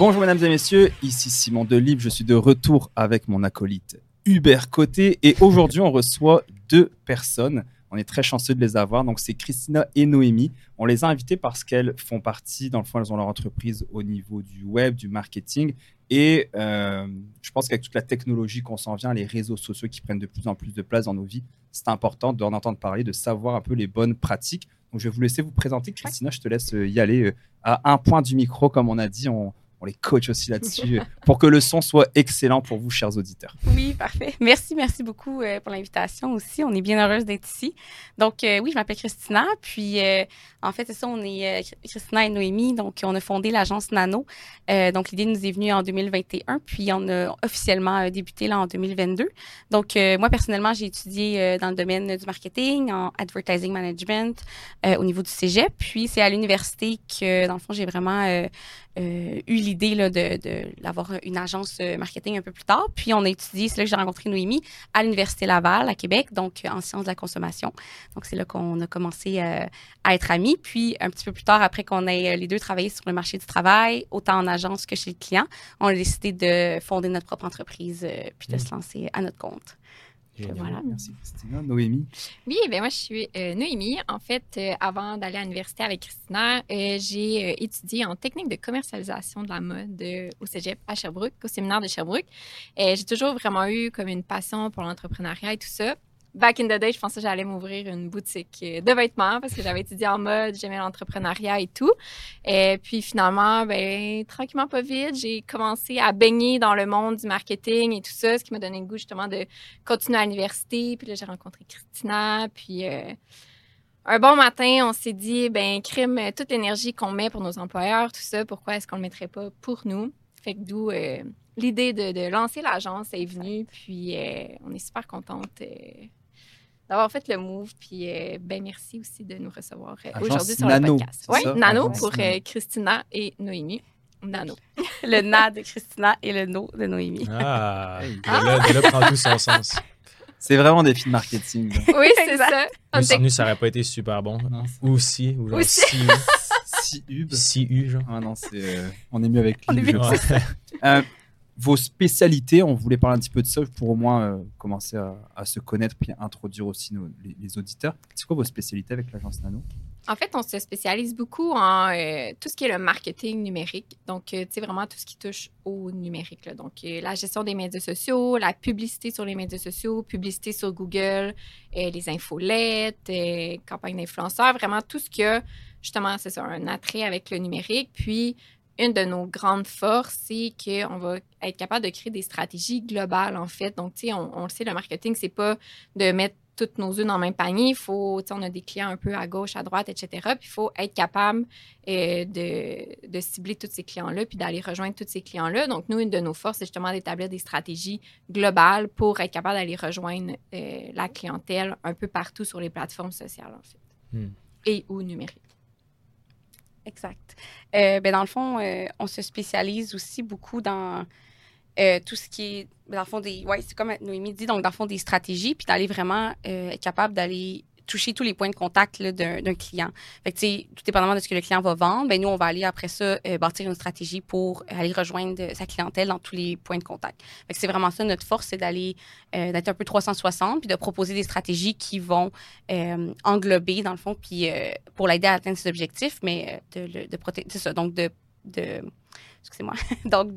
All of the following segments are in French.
Bonjour mesdames et messieurs, ici Simon Delibes, je suis de retour avec mon acolyte Hubert Côté et aujourd'hui on reçoit deux personnes. On est très chanceux de les avoir. Donc, c'est Christina et Noémie. On les a invitées parce qu'elles font partie, dans le fond, elles ont leur entreprise au niveau du web, du marketing. Et euh, je pense qu'avec toute la technologie qu'on s'en vient, les réseaux sociaux qui prennent de plus en plus de place dans nos vies, c'est important d'en entendre parler, de savoir un peu les bonnes pratiques. Donc, je vais vous laisser vous présenter. Christina, je te laisse y aller euh, à un point du micro, comme on a dit. On, on les coach aussi là-dessus pour que le son soit excellent pour vous, chers auditeurs. Oui, parfait. Merci, merci beaucoup euh, pour l'invitation aussi. On est bien heureuse d'être ici. Donc, euh, oui, je m'appelle Christina. Puis, euh, en fait, c'est ça, on est Christina et Noémie. Donc, on a fondé l'agence Nano. donc, l'idée nous est venue en 2021. Puis, on a officiellement débuté là en 2022. Donc, moi, personnellement, j'ai étudié dans le domaine du marketing, en advertising management, au niveau du cégep. Puis, c'est à l'université que, dans le fond, j'ai vraiment eu l'idée de, d'avoir une agence euh, marketing un peu plus tard. Puis on a étudié, c'est là que j'ai rencontré Noémie, à l'Université Laval, à Québec, donc en sciences de la consommation. Donc c'est là qu'on a commencé euh, à être amis. Puis un petit peu plus tard, après qu'on ait euh, les deux travaillé sur le marché du travail, autant en agence que chez le client, on a décidé de fonder notre propre entreprise puis de mmh. se lancer à notre compte. Voilà. Merci Christina. Noémie? Oui, ben moi je suis euh, Noémie. En fait, euh, avant d'aller à l'université avec Christina, euh, j'ai étudié en technique de commercialisation de la mode au Cégep à Sherbrooke, au séminaire de Sherbrooke. j'ai toujours vraiment eu comme une passion pour l'entrepreneuriat et tout ça back in the day, je pensais que j'allais m'ouvrir une boutique de vêtements parce que j'avais étudié en mode, j'aimais l'entrepreneuriat et tout. Et puis finalement, ben, tranquillement, pas vite, j'ai commencé à baigner dans le monde du marketing et tout ça, ce qui m'a donné le goût justement de continuer à l'université. Puis là, j'ai rencontré Christina. Puis euh, un bon matin, on s'est dit, ben, crime, toute l'énergie qu'on met pour nos employeurs, tout ça, pourquoi est-ce qu'on le mettrait pas pour nous? Fait que d'où euh, l'idée de, lancer l'agence est venue. Puis euh, on est super contente d'avoir fait le move. Puis, euh, ben, merci aussi de nous recevoir euh, aujourd'hui sur le podcast. Oui, Nano pour euh, Christina et Noémie. Nano. le Na de Christina et le No de Noémie. Ah, là, là, prend tout son sens. C'est vraiment des films marketing. Oui, c'est ça. Nous, nous, ça n'aurait pas été super bon. ou si. Ou genre si. Si U. Si U, genre. Ah non, c'est, on est mieux avec lui. On vos spécialités, on voulait parler un petit peu de ça pour au moins euh, commencer à, se connaître puis introduire aussi les, auditeurs. C'est quoi vos spécialités avec l'agence Nano? En fait, on se spécialise beaucoup en euh, tout ce qui est le marketing numérique. Donc, euh, tu sais, vraiment tout ce qui touche au numérique. Donc, la gestion des médias sociaux, la publicité sur les médias sociaux, publicité sur Google, les infolettes, campagnes d'influenceurs, vraiment tout ce qui a justement, c'est un attrait avec le numérique. Puis, une de nos grandes forces, c'est qu'on va être capable de créer des stratégies globales, en fait. Donc, tu sais, on, le sait, le marketing, c'est pas de mettre toutes nos œufs dans le même panier. Il faut, on a des clients un peu à gauche, à droite, etc. Puis il faut être capable euh, de, cibler tous ces clients-là, puis d'aller rejoindre tous ces clients-là. Donc, nous, une de nos forces, c'est justement d'établir des stratégies globales pour être capable d'aller rejoindre euh, la clientèle un peu partout sur les plateformes sociales, en fait, hmm. et ou numériques. Exact. Euh, ben dans le fond, euh, on se spécialise aussi beaucoup dans euh, tout ce qui est, dans le fond, des. Ouais, c'est comme Noémie dit, donc dans le fond, des stratégies, puis d'aller vraiment être capable d'aller toucher tous les points de contact d'un client. Fait que, tout dépendamment de ce que le client va vendre, ben, nous, on va aller après ça euh, bâtir une stratégie pour aller rejoindre sa clientèle dans tous les points de contact. C'est vraiment ça notre force, c'est d'aller euh, d'être un peu 360 puis de proposer des stratégies qui vont euh, englober, dans le fond, puis pour l'aider à atteindre ses objectifs, mais de, de, protéger. C'est ça, donc de, de excusez-moi, donc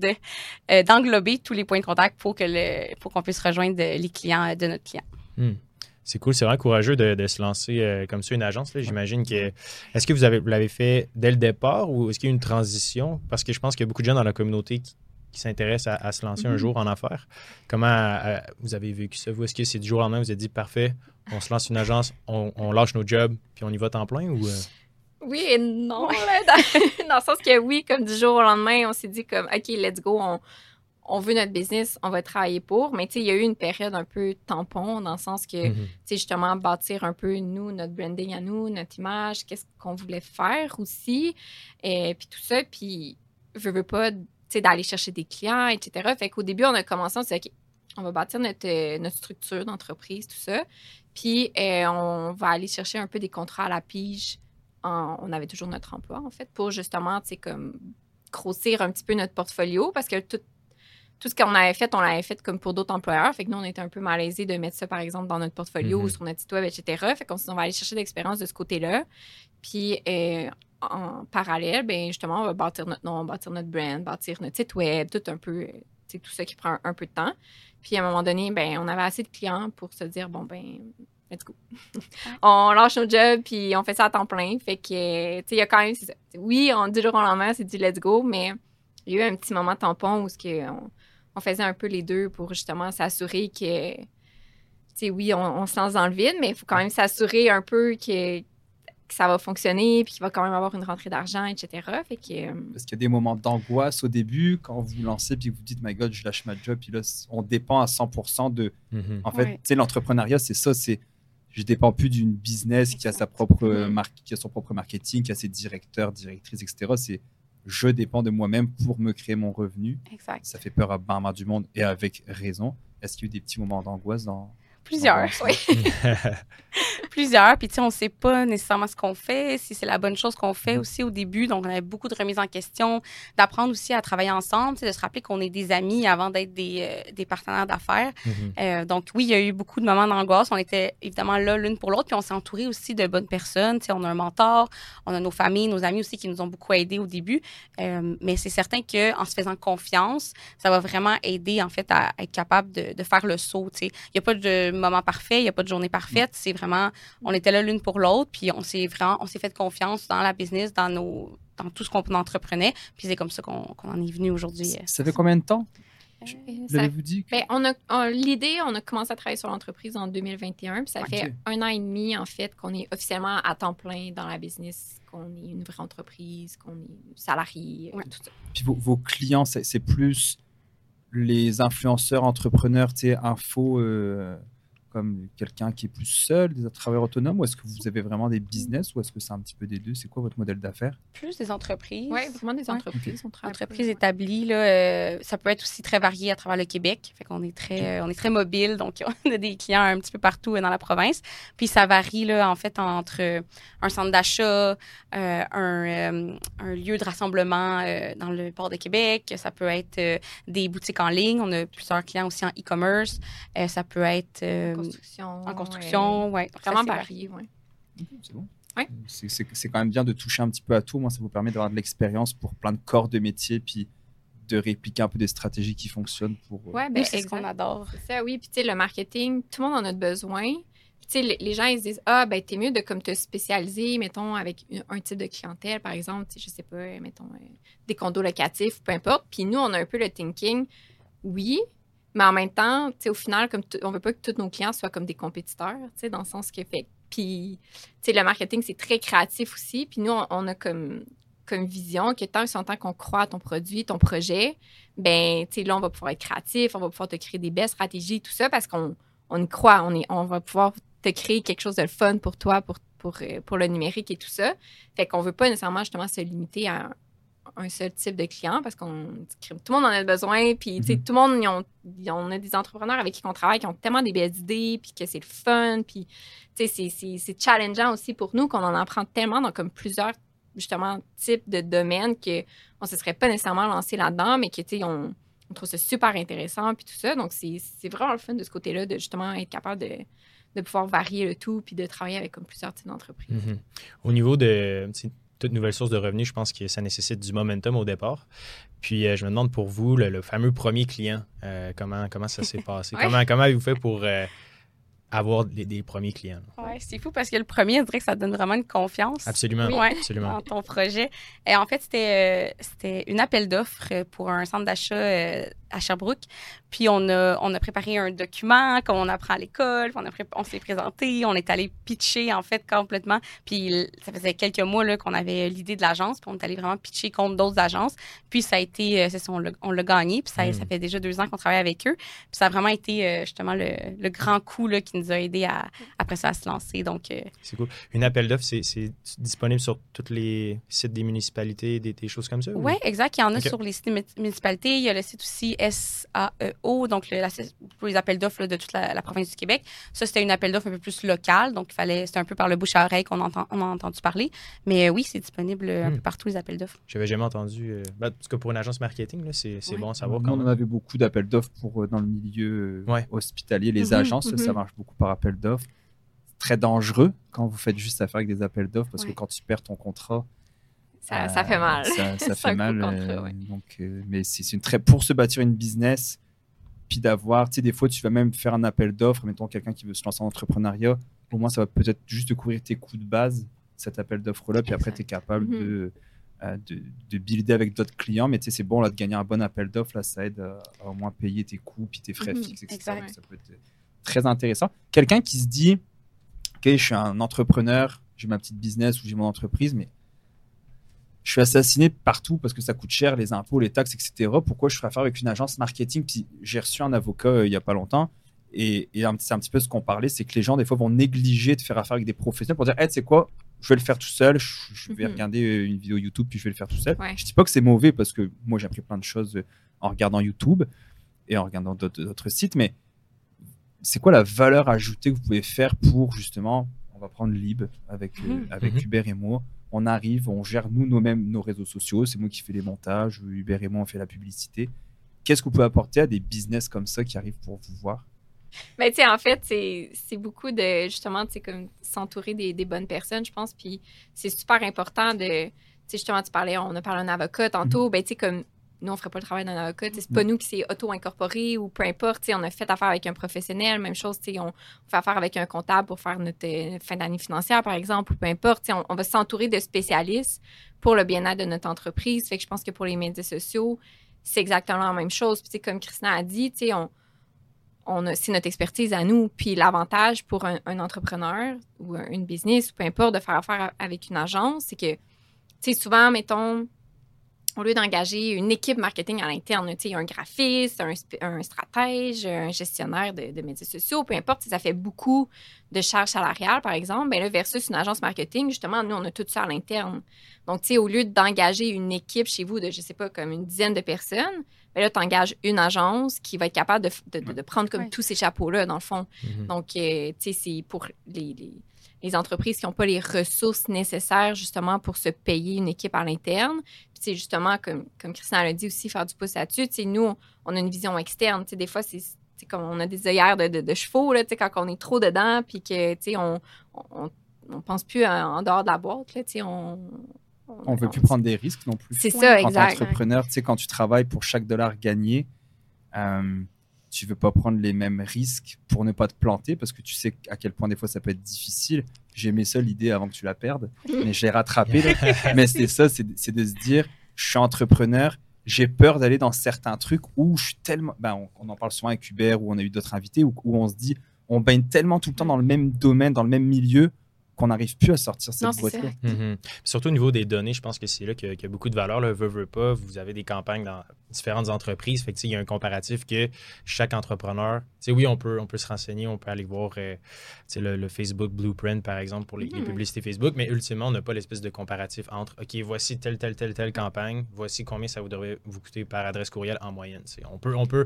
d'englober tous les points de contact pour que qu'on puisse rejoindre les clients de notre client. Hmm. C'est cool, c'est vraiment courageux de, se lancer euh, comme ça une agence. J'imagine que. Est-ce que vous avez l'avez fait dès le départ ou est-ce qu'il y a eu une transition? Parce que je pense qu'il y a beaucoup de gens dans la communauté qui, s'intéressent à, se lancer un mm-hmm. jour en affaires. Comment euh, vous avez vécu ça? Vous, est-ce que c'est du jour au lendemain, vous avez dit parfait, on se lance une agence, on, lâche nos jobs, puis on y va temps plein ou. Euh? Oui et non. dans, dans, le sens que oui, comme du jour au lendemain, on s'est dit comme OK, let's go, on, on veut notre business, on va travailler pour. Mais tu sais, il y a eu une période un peu tampon dans le sens que, mhm. tu sais, justement, bâtir un peu, nous, notre branding à nous, notre image, qu'est-ce qu'on voulait faire aussi. Et puis tout ça. Puis, je veux pas, tu sais, d'aller chercher des clients, etc. Fait qu'au début, on a commencé, on s'est dit, OK, on va bâtir notre, euh, notre structure d'entreprise, tout ça. Puis, euh, on va aller chercher un peu des contrats à la pige. on avait toujours notre emploi, en fait, pour justement, tu sais, comme grossir un petit peu notre portfolio parce que tout, tout ce qu'on avait fait, on l'avait fait comme pour d'autres employeurs. Fait que nous, on était un peu malaisés de mettre ça, par exemple, dans notre portfolio ou Mhm. sur notre site web, etc. Fait qu'on s'est dit, on va aller chercher de l'expérience de ce côté-là. Puis, euh, en parallèle, ben justement, on va bâtir notre nom, bâtir notre brand, bâtir notre site web, tout un peu, sais, tout ça qui prend un, un peu de temps. Puis, à un moment donné, ben on avait assez de clients pour se dire, bon, ben let's go. on lâche nos jobs, puis on fait ça à temps plein. Fait que, tu sais, il y a quand même, c'est ça. oui, on dit le jour au lendemain, c'est du let's go, mais il y a eu un petit moment tampon où ce que on, on faisait un peu les deux pour justement s'assurer que, tu sais, oui, on, on se lance dans le vide, mais il faut quand même s'assurer un peu que, que ça va fonctionner, puis qu'il va quand même avoir une rentrée d'argent, etc. Fait que, euh, Parce qu'il y a des moments d'angoisse au début quand vous vous lancez puis que vous dites My God, je lâche ma job. Puis là, on dépend à 100% de. Mhm. En fait, Ouais. tu sais, l'entrepreneuriat, c'est ça. C'est je dépends plus d'une business qui a sa propre euh, marque, qui a son propre marketing, qui a ses directeurs, directrices, etc. C'est je dépends de moi-même pour me créer mon revenu. Exact. Ça fait peur à ben du monde et avec raison. Est-ce qu'il y a eu des petits moments d'angoisse dans Plusieurs. dans- Oui. Plusieurs. Puis, tu sais, on ne sait pas nécessairement ce qu'on fait, si c'est la bonne chose qu'on Mhm. fait aussi au début. Donc, on avait beaucoup de remises en question, d'apprendre aussi à travailler ensemble, de se rappeler qu'on est des amis avant d'être des, euh, des partenaires d'affaires. Mhm. Euh, donc, oui, il y a eu beaucoup de moments d'angoisse. On était évidemment là l'une pour l'autre, puis on s'est entouré aussi de bonnes personnes. Tu sais, on a un mentor, on a nos familles, nos amis aussi qui nous ont beaucoup aidés au début. Euh, mais c'est certain qu'en se faisant confiance, ça va vraiment aider en fait à être capable de, de faire le saut. tu sais. Il n'y a pas de moment parfait, il n'y a pas de journée parfaite. C'est vraiment, on était là l'une pour l'autre, puis on s'est vraiment, on s'est fait confiance dans la business, dans nos dans tout ce qu'on entreprenait. Puis c'est comme ça qu'on qu'on en est venu aujourd'hui. Ça fait combien de temps? Euh, Vous ça l'avez-vous dit? Que- Ben, on a, on- l'idée, on a commencé à travailler sur l'entreprise en 2021, puis ça fait un an et demi, en fait, qu'on est officiellement à temps plein dans la business, qu'on est une vraie entreprise, qu'on est salarié, euh, Ouais. tout ça. Puis vos, vos clients, c'est c'est plus les influenceurs, entrepreneurs, tu sais, info, euh, comme quelqu'un qui est plus seul, des travailleurs autonomes, ou est-ce que vous avez vraiment des business, ou est-ce que c'est un petit peu des deux? C'est quoi votre modèle d'affaires? Plus des entreprises. Oui, vraiment des entreprises. On travaille entreprises établies, là, euh, ça peut être aussi très varié à travers le Québec. Fait qu'on est très, euh, on est très mobile, donc on a des clients un petit peu partout euh, dans la province. Puis ça varie là, en fait entre un centre d'achat, euh, un, euh, un lieu de rassemblement euh, dans le port de Québec. Ça peut être euh, des boutiques en ligne. On a plusieurs clients aussi en e-commerce. Euh, ça peut être euh, En construction. en construction, ouais. euh, vraiment varié, ouais. Ok, C'est bon. Ouais. C'est- C'est c'est quand même bien de toucher un petit peu à tout. Moi, ça vous permet d'avoir de l'expérience pour plein de corps de métier, puis de répliquer un peu des stratégies qui fonctionnent pour. euh, Ouais, ben, c'est ce qu'on adore. C'est ça, oui. Puis, tu sais, le marketing, tout le monde en a besoin. Puis, tu sais, les- les gens, ils se disent, ah, ben, t'es mieux de comme te spécialiser, mettons, avec une- un type de clientèle, par exemple, tu sais, je sais pas, euh, mettons, euh, des condos locatifs, peu importe. Puis, nous, on a un peu le thinking, oui, mais en même temps, au final, comme on veut pas que tous nos clients soient comme des compétiteurs, dans le sens que fait. Puis, le marketing, c'est très créatif aussi. Puis, nous, on, a comme comme vision que tant et tant qu'on croit à ton produit, ton projet, ben, tu sais, là, on va pouvoir être créatif, on va pouvoir te créer des belles stratégies, tout ça, parce qu'on on y croit, on, est, on va pouvoir te créer quelque chose de fun pour toi, pour, pour, euh, pour le numérique et tout ça. Fait qu'on veut pas nécessairement, justement, se limiter à un, seul type de client, parce qu'on tout le monde en a besoin, puis, tu sais, Mhm. tout le monde, ils ont, ont- on a des entrepreneurs avec qui on travaille qui ont tellement des belles idées, puis que c'est le fun, puis, tu sais, c'est- challengeant aussi pour nous qu'on en apprend tellement dans comme plusieurs justement types de domaines que on se serait pas nécessairement lancé là-dedans, mais que tu sais, on, on trouve ça super intéressant puis tout ça. Donc c'est vraiment le fun de ce côté-là de justement être capable de, de pouvoir varier le tout puis de travailler avec comme plusieurs types d'entreprises. Mhm. Au niveau de toute nouvelle source de revenus, je pense que ça nécessite du momentum au départ. Puis euh, je me demande pour vous, le, le fameux premier client, euh, comment, comment ça s'est passé? Ouais. Comment, comment avez-vous fait pour euh, avoir des, des premiers clients? Ouais, c'est fou parce que le premier, je dirait que ça donne vraiment une confiance. Absolument. Oui. Absolument. dans ton projet. Et en fait, c'était euh, c'était une appel d'offres pour un centre d'achat euh, à Sherbrooke. Puis on a, on a préparé un document comme on apprend à l'école. On, a pré- on s'est présenté, on est allé pitcher en fait complètement. Puis ça faisait quelques mois là, qu'on avait l'idée de l'agence. Puis on est allé vraiment pitcher contre d'autres agences. Puis ça a été, euh, c'est ça, on l'a- on l'a gagné. Puis ça, Mm. ça fait déjà deux ans qu'on travaille avec eux. Puis ça a vraiment été euh, justement le, le grand coup là, qui nous nous a aidé à, après ça à se lancer. Donc, euh, C'est cool. Une appel d'offres, c'est- c'est disponible sur tous les sites des municipalités, des, des choses comme ça? ou- Oui, exact. Il y en a sur les sites des municipalités. Il y a le site aussi SAEO, donc le, la- pour les appels d'offres de toute la, la province du Québec. Ça, c'était une appel d'offres un peu plus locale. Donc, il fallait, c'était un peu par le bouche à oreille qu'on entend, on a entendu parler. Mais euh, oui, c'est disponible euh, un Hmm. peu partout, les appels d'offres. J'avais jamais entendu. euh, ben, en tout cas, pour une agence marketing, c'est Ouais. bon à savoir Nous, quand on avait beaucoup d'appels d'offres pour euh, dans le milieu euh, Ouais. hospitalier. Les Mhm, agences, ça, ça mhm. marche beaucoup par appel d'offres. Très dangereux quand vous faites juste affaire avec des appels d'offres parce Ouais. que quand tu perds ton contrat, Ça, euh, ça fait mal. Ça, fait mal. contrat, euh, ouais. donc, euh, mais c'est une très pour se bâtir une business, puis d'avoir, tu sais, des fois tu vas même faire un appel d'offres, mettons quelqu'un qui veut se lancer en entrepreneuriat, au moins ça va peut-être juste te couvrir tes coûts de base, cet appel d'offre-là, puis après tu es capable Mhm. de, euh, de, de builder avec d'autres clients, mais tu sais, c'est bon là de gagner un bon appel d'offres, là ça aide à, à au moins payer tes coûts, puis tes frais Mhm, fixes, etc. exact. Donc, Ça peut être très intéressant. Quelqu'un qui se dit, ok, je suis un entrepreneur, j'ai ma petite business ou j'ai mon entreprise, mais je suis assassiné partout parce que ça coûte cher, les impôts, les taxes, etc. Pourquoi je ferais affaire avec une agence marketing? Puis j'ai reçu un avocat euh, il n'y a pas longtemps. Et, c'est un petit peu ce qu'on parlait, c'est que les gens, des fois, vont négliger de faire affaire avec des professionnels pour dire, hey, sais quoi, je vais le faire tout seul, je, je vais Mhm. regarder euh, une vidéo YouTube, puis je vais le faire tout seul. Ouais. Je dis pas que c'est mauvais parce que moi, j'ai appris plein de choses euh, en regardant YouTube et en regardant d'autres sites, mais c'est quoi la valeur ajoutée que vous pouvez faire pour justement, on va prendre Lib avec, euh, Mhm. avec Mhm. Hubert et moi, on arrive, on gère nous nous-mêmes nos réseaux sociaux, c'est moi qui fais les montages, Hubert et moi on fait la publicité. Qu'est-ce que vous pouvez apporter à des business comme ça qui arrivent pour vous voir? Mais tu sais, en fait, c'est c'est beaucoup de justement, tu sais, comme s'entourer des, des bonnes personnes, je pense. Puis c'est super important de. Tu sais, justement, tu parlais, on a parlé d'un avocat tantôt. Ben, tu sais, comme nous, on ferait pas le travail d'un avocat. C'est pas nous qui s'est auto-incorporé ou peu importe. On a fait affaire avec un professionnel. Même chose, on, on fait affaire avec un comptable pour faire notre euh, fin d'année financière, par exemple, ou peu importe. On, on va s'entourer de spécialistes pour le bien-être de notre entreprise. Fait que je pense que pour les médias sociaux, c'est exactement la même chose. Puis, comme Christina a dit, on on a- c'est notre expertise à nous. Puis l'avantage pour un, un entrepreneur ou un- une business, ou peu importe, de faire affaire avec une agence, c'est que, tu sais, souvent, mettons, au lieu d'engager une équipe marketing à l'interne, tu sais, un graphiste, un, stratège, un gestionnaire de, de médias sociaux, peu importe, ça fait beaucoup de charges salariales, par exemple, ben là, versus une agence marketing, justement, nous, on a tout ça à l'interne. Donc, tu sais, au lieu d'engager une équipe chez vous de, je sais pas, comme une dizaine de personnes, ben là, tu engages une agence qui va être capable de, f- de- de- de prendre comme Ouais. tous ces chapeaux-là, dans le fond. Mhm. Donc, euh, tu sais, c'est pour les, les- les entreprises qui n'ont pas les ressources nécessaires, justement, pour se payer une équipe à l'interne. Puis, tu sais, justement, comme, comme Christian l'a dit aussi, faire du pouce là-dessus, tu sais, nous, on, a une vision externe. Tu sais, des fois, c'est c'est comme on a des œillères de, de, de chevaux, là, tu sais, quand on est trop dedans, puis que, tu sais, on, on, on pense plus en, en dehors de la boîte, là, tu sais, on... On veut plus prendre des risques non plus. C'est ça, exact. qu'entrepreneur, tu sais, quand tu travailles pour chaque dollar gagné, euh, tu veux pas prendre les mêmes risques pour ne pas te planter parce que tu sais à quel point des fois ça peut être difficile. J'ai aimé ça l'idée avant que tu la perdes, mais je l'ai rattrapé. là. mais c'est ça, c'est c'est de se dire, je suis entrepreneur, j'ai peur d'aller dans certains trucs où je suis tellement. Ben, on, on en parle souvent avec Hubert ou on a eu d'autres invités où, où on se dit, on baigne tellement tout le temps dans le même domaine, dans le même milieu qu'on n'arrive plus à sortir cette boîte-là. ça. Mhm. Surtout au niveau des données, je pense que c'est là qu'il y, a- qu'il y a beaucoup de valeur. Là. Veux, veux pas, vous avez des campagnes dans différentes entreprises. Fait que, il y a un comparatif que chaque entrepreneur, tu sais, oui, on peut, on peut se renseigner, on peut aller voir euh, le, le Facebook Blueprint, par exemple, pour les, les Mhm. publicités Facebook, mais ultimement, on n'a pas l'espèce de comparatif entre, OK, voici telle, telle, telle, telle campagne, voici combien ça vous devrait vous coûter par adresse courriel en moyenne. tu sais. On peut, on, peut,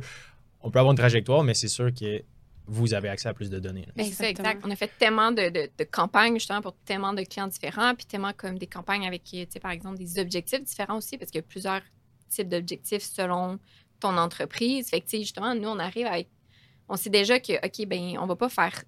on peut avoir une trajectoire, mais c'est sûr que vous avez accès à plus de données. c'est exact. On a fait tellement de, de- de campagnes, justement, pour tellement de clients différents, puis tellement comme des campagnes avec, tu sais, par exemple, des objectifs différents aussi, parce qu'il y a plusieurs types d'objectifs selon ton entreprise. Fait que, tu sais, justement, nous, on arrive avec. On sait déjà que, OK, ben on va pas faire,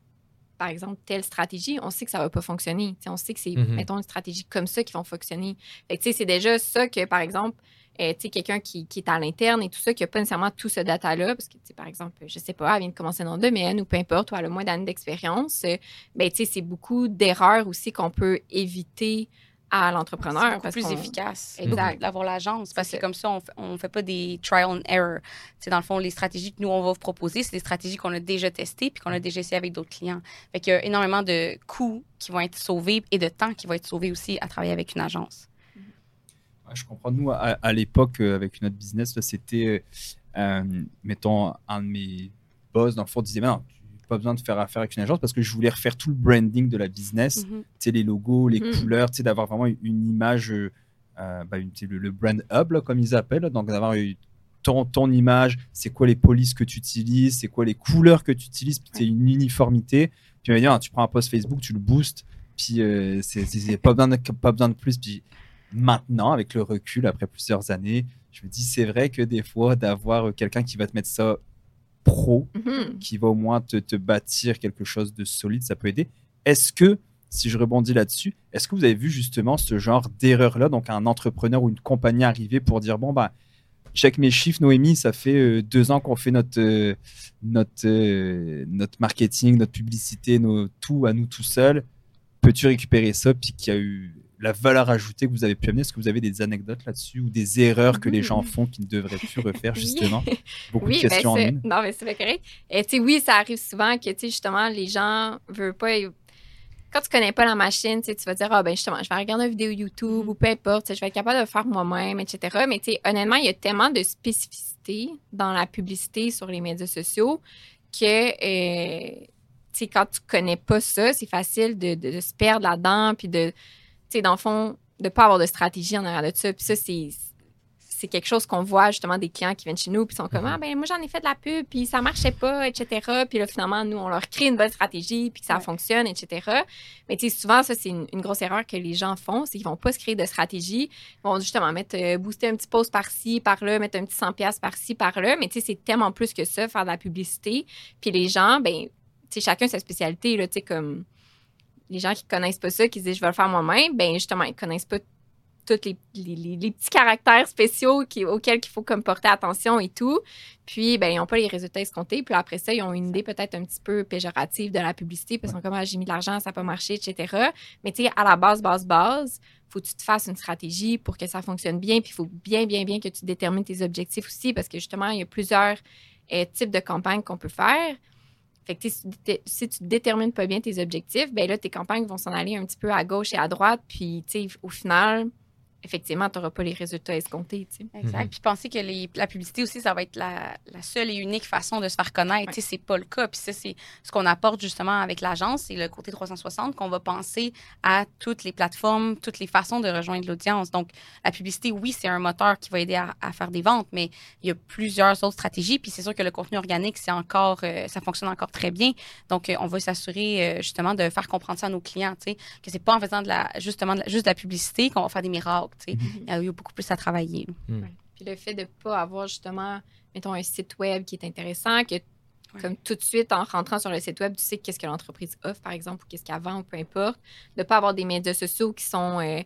par exemple, telle stratégie. On sait que ça va pas fonctionner. Tu sais, on sait que c'est, Mhm. mettons, une stratégie comme ça qui vont fonctionner. Fait que, tu sais, c'est déjà ça que, par exemple, euh, quelqu'un qui, qui est à l'interne et tout ça, qui n'a pas nécessairement tout ce data-là, parce que, par exemple, je sais pas, elle vient de commencer dans le domaine ou peu importe, ou elle a moins d'années d'expérience, euh, ben, c'est beaucoup d'erreurs aussi qu'on peut éviter à C'est l'entrepreneur. parce plus efficace d'avoir l'agence parce C'est que comme ça, on on fait pas des trial and error. C'est dans le fond, les stratégies que nous, on va vous proposer, c'est des stratégies qu'on a déjà testées puis qu'on a déjà essayé avec d'autres clients. Fait qu'il y a énormément de coûts qui vont être sauvés et de temps qui va être sauvé aussi à travailler avec une agence. Je comprends. Nous, à, à l'époque, euh, avec notre business, c'était, euh, euh, mettons, un de mes boss, dans le fond, disait, mais non, tu pas besoin de faire affaire avec une agence parce que je voulais refaire tout le branding de la business, tu sais, les logos, les Mhm. couleurs, tu sais, d'avoir vraiment une image, euh, bah, une- tu le, le brand hub, là, comme ils appellent, donc d'avoir ton, ton image, c'est quoi les polices que tu utilises, c'est quoi les couleurs que tu utilises, puis c'est une uniformité. Puis on va dire, tu prends un post Facebook, tu le boostes, puis euh, c'est pas, besoin de, pas besoin de plus. Puis maintenant, avec le recul, après plusieurs années, je me dis, c'est vrai que des fois, d'avoir quelqu'un qui va te mettre ça pro, Mhm. qui va au moins te, te bâtir quelque chose de solide, ça peut aider. Est-ce que, si je rebondis là-dessus, est-ce que vous avez vu justement ce genre d'erreur-là, donc un entrepreneur ou une compagnie arriver pour dire, bon, bah, check mes chiffres, Noémie, ça fait euh, deux ans qu'on fait notre, euh, notre, euh, notre marketing, notre publicité, nos, tout à nous tout seuls. Peux-tu récupérer ça, puis qu'il y a eu la valeur ajoutée que vous avez pu amener? Est-ce que vous avez des anecdotes là-dessus ou des erreurs que les gens font qui ne devraient plus refaire, Oui. justement? Beaucoup Oui, de ben, questions en une. Non, mais c'est correct. Et tu sais, oui, ça arrive souvent que, tu sais, justement, les gens veulent pas. Quand tu connais pas la machine, tu vas dire, ah, ben, justement, je vais regarder une vidéo YouTube Mhm. ou peu importe, je vais être capable de le faire moi-même, etc. Mais, tu sais, honnêtement, il y a tellement de spécificités dans la publicité sur les médias sociaux que, euh, quand tu connais pas ça, c'est facile de, de- de se perdre là-dedans, puis de, sais, dans le fond, de pas avoir de stratégie en arrière de ça. Puis ça, c'est c'est quelque chose qu'on voit justement des clients qui viennent chez nous puis sont comme Mhm. ah ben moi j'en ai fait de la pub puis ça marchait pas etc puis là finalement nous on leur crée une bonne stratégie puis que ça Ouais. fonctionne etc mais tu sais souvent ça c'est une, une grosse erreur que les gens font c'est qu'ils vont pas se créer de stratégie ils vont justement mettre euh, booster un petit post par-ci par-là mettre un petit 100 pièces par-ci par-là mais tu sais c'est tellement plus que ça faire de la publicité puis les gens ben tu sais chacun sa spécialité là tu sais comme les gens qui connaissent pas ça, qui se disent je vais le faire moi-même, ben justement, ils connaissent pas tous les, les- les- les petits caractères spéciaux qui, auxquels il faut comme porter attention et tout. Puis, ben, ils n'ont pas les résultats escomptés. Puis après ça, ils ont une idée peut-être un petit peu péjorative de la publicité, parce qu'ils sont comme, ah, j'ai mis de l'argent, ça n'a pas marché, etc. Mais tu sais, à la base, base, base, faut que tu te fasses une stratégie pour que ça fonctionne bien. Puis il faut bien, bien, bien que tu détermines tes objectifs aussi, parce que justement, il y a plusieurs euh, types de campagnes qu'on peut faire. Fait que si tu si tu détermines pas bien tes objectifs, ben là, tes campagnes vont s'en aller un petit peu à gauche et à droite. Puis, tu sais, au final, effectivement, tu n'auras pas les résultats escomptés, tu sais. Exact. Mhm. Puis penser que les- la publicité aussi, ça va être la, la seule et unique façon de se faire connaître. Ouais. Tu sais, c'est pas le cas. Puis ça, c'est ce qu'on apporte justement avec l'agence, c'est le côté 360 qu'on va penser à toutes les plateformes, toutes les façons de rejoindre l'audience. Donc, la publicité, oui, c'est un moteur qui va aider à, à faire des ventes, mais il y a plusieurs autres stratégies. Puis c'est sûr que le contenu organique, c'est encore, euh, ça fonctionne encore très bien. Donc, euh, on va s'assurer euh, justement de faire comprendre ça à nos clients, tu sais, que c'est pas en faisant de la, justement de la- juste de la publicité qu'on va faire des miracles. Tu sais. Il y a eu beaucoup plus à travailler. Puis le fait de ne pas avoir justement, mettons, un site web qui est intéressant, que comme tout de suite, en rentrant sur le site web, tu sais qu'est-ce que l'entreprise offre, par exemple, ou qu'est-ce qu'elle vend, ou peu importe. De ne pas avoir des médias sociaux qui sont, euh,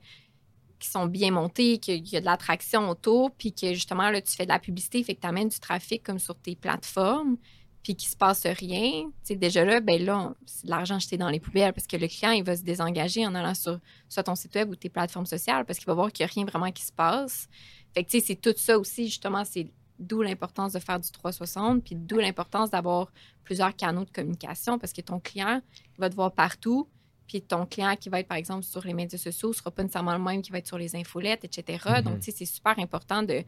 qui sont bien montés, qu'il y a de l'attraction autour, puis que justement, là, tu fais de la publicité, fait que tu amènes du trafic comme sur tes plateformes, puis qu'il se passe rien. Tu sais, déjà là, ben là, c'est de l'argent jeté dans les poubelles parce que le client, il va se désengager en allant sur soit ton site web ou tes plateformes sociales parce qu'il va voir qu'il n'y a rien vraiment qui se passe. Fait que, tu sais, c'est tout ça aussi, justement, c'est d'où l'importance de faire du 360, puis d'où l'importance d'avoir plusieurs canaux de communication parce que ton client il va te voir partout, puis ton client qui va être, par exemple, sur les médias sociaux ne sera pas nécessairement le même qui va être sur les infolettes, etc. Mhm. Donc, tu sais, c'est super important de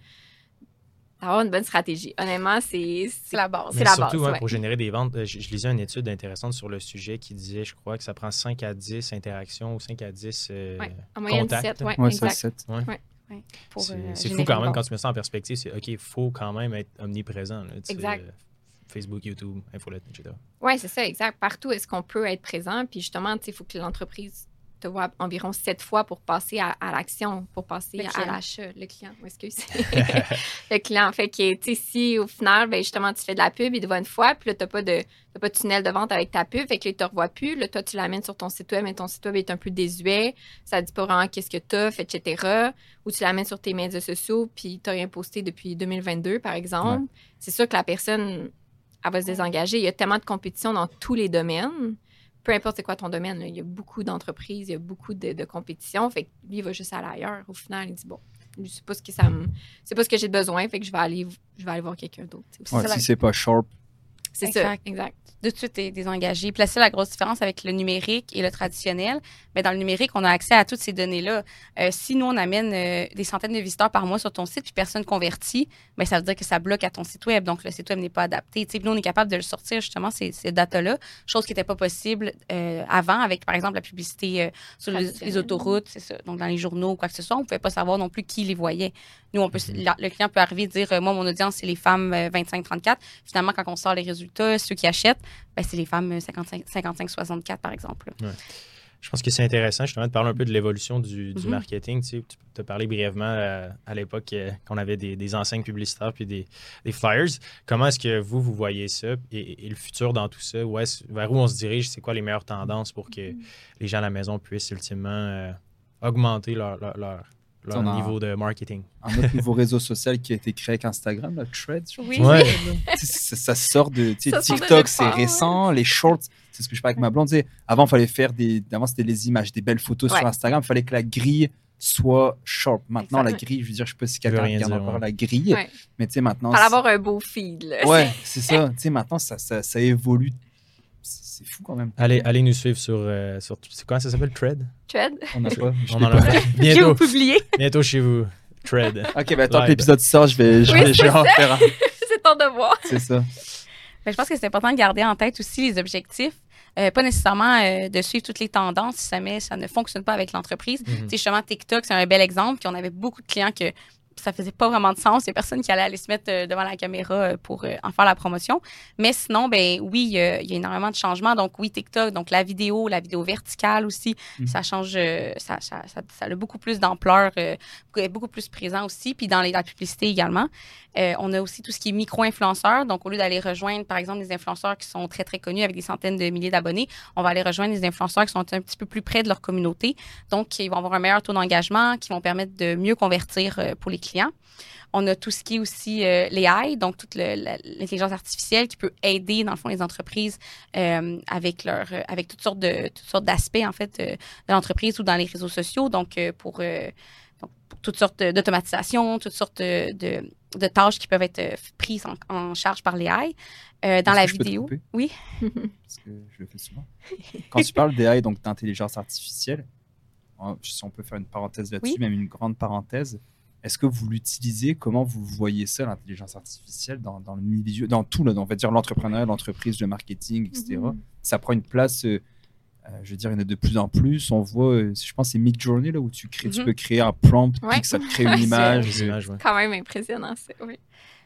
d'avoir une bonne stratégie. Honnêtement, c'est C'est la base. C'est Mais la surtout, base, hein, ouais. pour générer des ventes, euh, je, je lisais une étude intéressante sur le sujet qui disait, je crois, que ça prend 5 à 10 interactions ou 5 à 10 euh, Ouais, en moyenne contacts. 7, ouais, Ouais, exact. c'est- pour, C'est euh, fou quand même quand tu mets ça en perspective. C'est OK, il faut quand même être omniprésent. là, sais, Exact. euh, Facebook, YouTube, Infolette, etc. Oui, c'est ça, exact. Partout est-ce qu'on peut être présent. Puis justement, tu sais, il faut que l'entreprise te voit environ sept fois pour passer à, à l'action, pour passer à l'achat. Le client, excuse. le client. Fait que, tu sais, si au final, ben, justement, tu fais de la pub, il te voit une fois, puis là, tu n'as pas, de- pas de tunnel de vente avec ta pub, fait que là, il te revoit plus. Là, toi, tu l'amènes sur ton site web, mais ton site web est un peu désuet. Ça dit pas vraiment qu'est-ce que tu offres, etc. Ou tu l'amènes sur tes médias sociaux, puis tu n'as rien posté depuis 2022, par exemple. C'est sûr que la personne, elle va se désengager. Il y a tellement de compétition dans tous les domaines. Peu importe c'est quoi ton domaine, là, il y a beaucoup d'entreprises, il y a beaucoup de, de compétition. Fait que lui, il va juste aller ailleurs. Au final, il dit bon, je sais pas ce que ça me, c'est pas ce que j'ai besoin, fait que je vais aller, je vais aller voir quelqu'un d'autre. Ouais, C'est si c'est pas sharp, C'est Exact. ça, exact. de suite des, désengagé. Puis là, c'est la grosse différence avec le numérique et le traditionnel. Mais dans le numérique, on a accès à toutes ces données-là. Euh, si nous, on amène euh, des centaines de visiteurs par mois sur ton site, puis personne convertit, bien, ça veut dire que ça bloque à ton site web. Donc, le site web n'est pas adapté. T'sais, nous, on est capable de le sortir, justement, ces, ces data-là, chose qui n'était pas possible euh, avant avec, par exemple, la publicité sur les, les, autoroutes, c'est ça. Donc, dans les journaux ou quoi que ce soit, on ne pouvait pas savoir non plus qui les voyait. Nous, on peut, mm-hmm. le client peut arriver et dire, moi, mon audience, c'est les femmes 25-34. Finalement, quand on sort les résultats, ceux qui achètent, ben, c'est les femmes 55-64, par exemple. Je pense que c'est intéressant justement de parler un peu de l'évolution du, mm-hmm. marketing. Tu, as parlé brièvement euh, à l'époque euh, qu'on avait des, enseignes publicitaires puis des, flyers. Comment est-ce que vous, vous voyez ça? Et, le futur dans tout ça? Où vers où on se dirige? C'est quoi les meilleures tendances pour que mm-hmm. les gens à la maison puissent ultimement euh, augmenter leur, leur niveau de marketing. Un autre nouveau réseau social qui a été créé avec Instagram, le Threads. Oui. ça, sort de TikTok, c'est récent. Les shorts, c'est ce que je parlais avec ma blonde. Avant, il fallait faire des. Avant, c'était les images, des belles photos sur Instagram. Il fallait que la grille soit short. Maintenant, la grille, je veux dire, je sais pas si quelqu'un regarde encore la grille, mais tu sais, maintenant. Pour avoir un beau feed. Là. Ouais, c'est ça. Tu sais, maintenant, ça, ça, ça évolue c'est fou quand même. Allez, allez nous suivre sur. Euh, sur comment ça s'appelle Tread Tread On a pas. On en a pas. Bientôt. publié. Bientôt chez vous. Tread. Ok, ben tant que l'épisode sort, je vais, je vais, je vais en faire un. c'est ton devoir. C'est ça. Ben, je pense que c'est important de garder en tête aussi les objectifs. Euh, pas nécessairement euh, de suivre toutes les tendances si ça, ça ne fonctionne pas avec l'entreprise. Mm -hmm. Justement, TikTok, c'est un bel exemple. Puis on avait beaucoup de clients que ça faisait pas vraiment de sens. Il y a personne qui allait aller se mettre euh, devant la caméra euh, pour euh, en faire la promotion. Mais sinon, ben oui, il y a énormément de changements. Donc oui, TikTok, donc la vidéo, la vidéo verticale aussi, mm. ça change, ça, ça, ça, ça, a beaucoup plus d'ampleur, beaucoup plus présent aussi. Puis dans les, la publicité également. on a aussi tout ce qui est micro-influenceurs. Donc au lieu d'aller rejoindre, par exemple, des influenceurs qui sont très, très connus avec des centaines de milliers d'abonnés, on va aller rejoindre des influenceurs qui sont un petit peu plus près de leur communauté. Donc, ils vont avoir un meilleur taux d'engagement, qui vont permettre de mieux convertir pour les clients. On a tout ce qui est aussi euh, l'AI, donc toute l'intelligence artificielle qui peut aider dans le fond les entreprises euh, avec leur euh, avec toutes sortes de toutes sortes d'aspects en fait de l'entreprise ou dans les réseaux sociaux. Donc pour, toutes sortes d'automatisation, toutes sortes de, tâches qui peuvent être prises en, charge par l'AI. dans la vidéo. oui. Parce que je le fais souvent. Quand tu parles d'AI, donc d'intelligence artificielle, si on peut faire une parenthèse là-dessus, même une grande parenthèse, est-ce que vous l'utilisez? Comment vous voyez ça, l'intelligence artificielle, dans, le milieu, dans tout, là, on va dire l'entrepreneuriat, l'entreprise, le marketing, etc. Mhm. Ça prend une place, euh, euh, je veux dire, il y en a de plus en plus. On voit, euh, je pense, c'est Midjourney, là, où tu, crées, tu mhm. peux créer un prompt, puis que ça te crée une image. C'est quand même impressionnant, oui.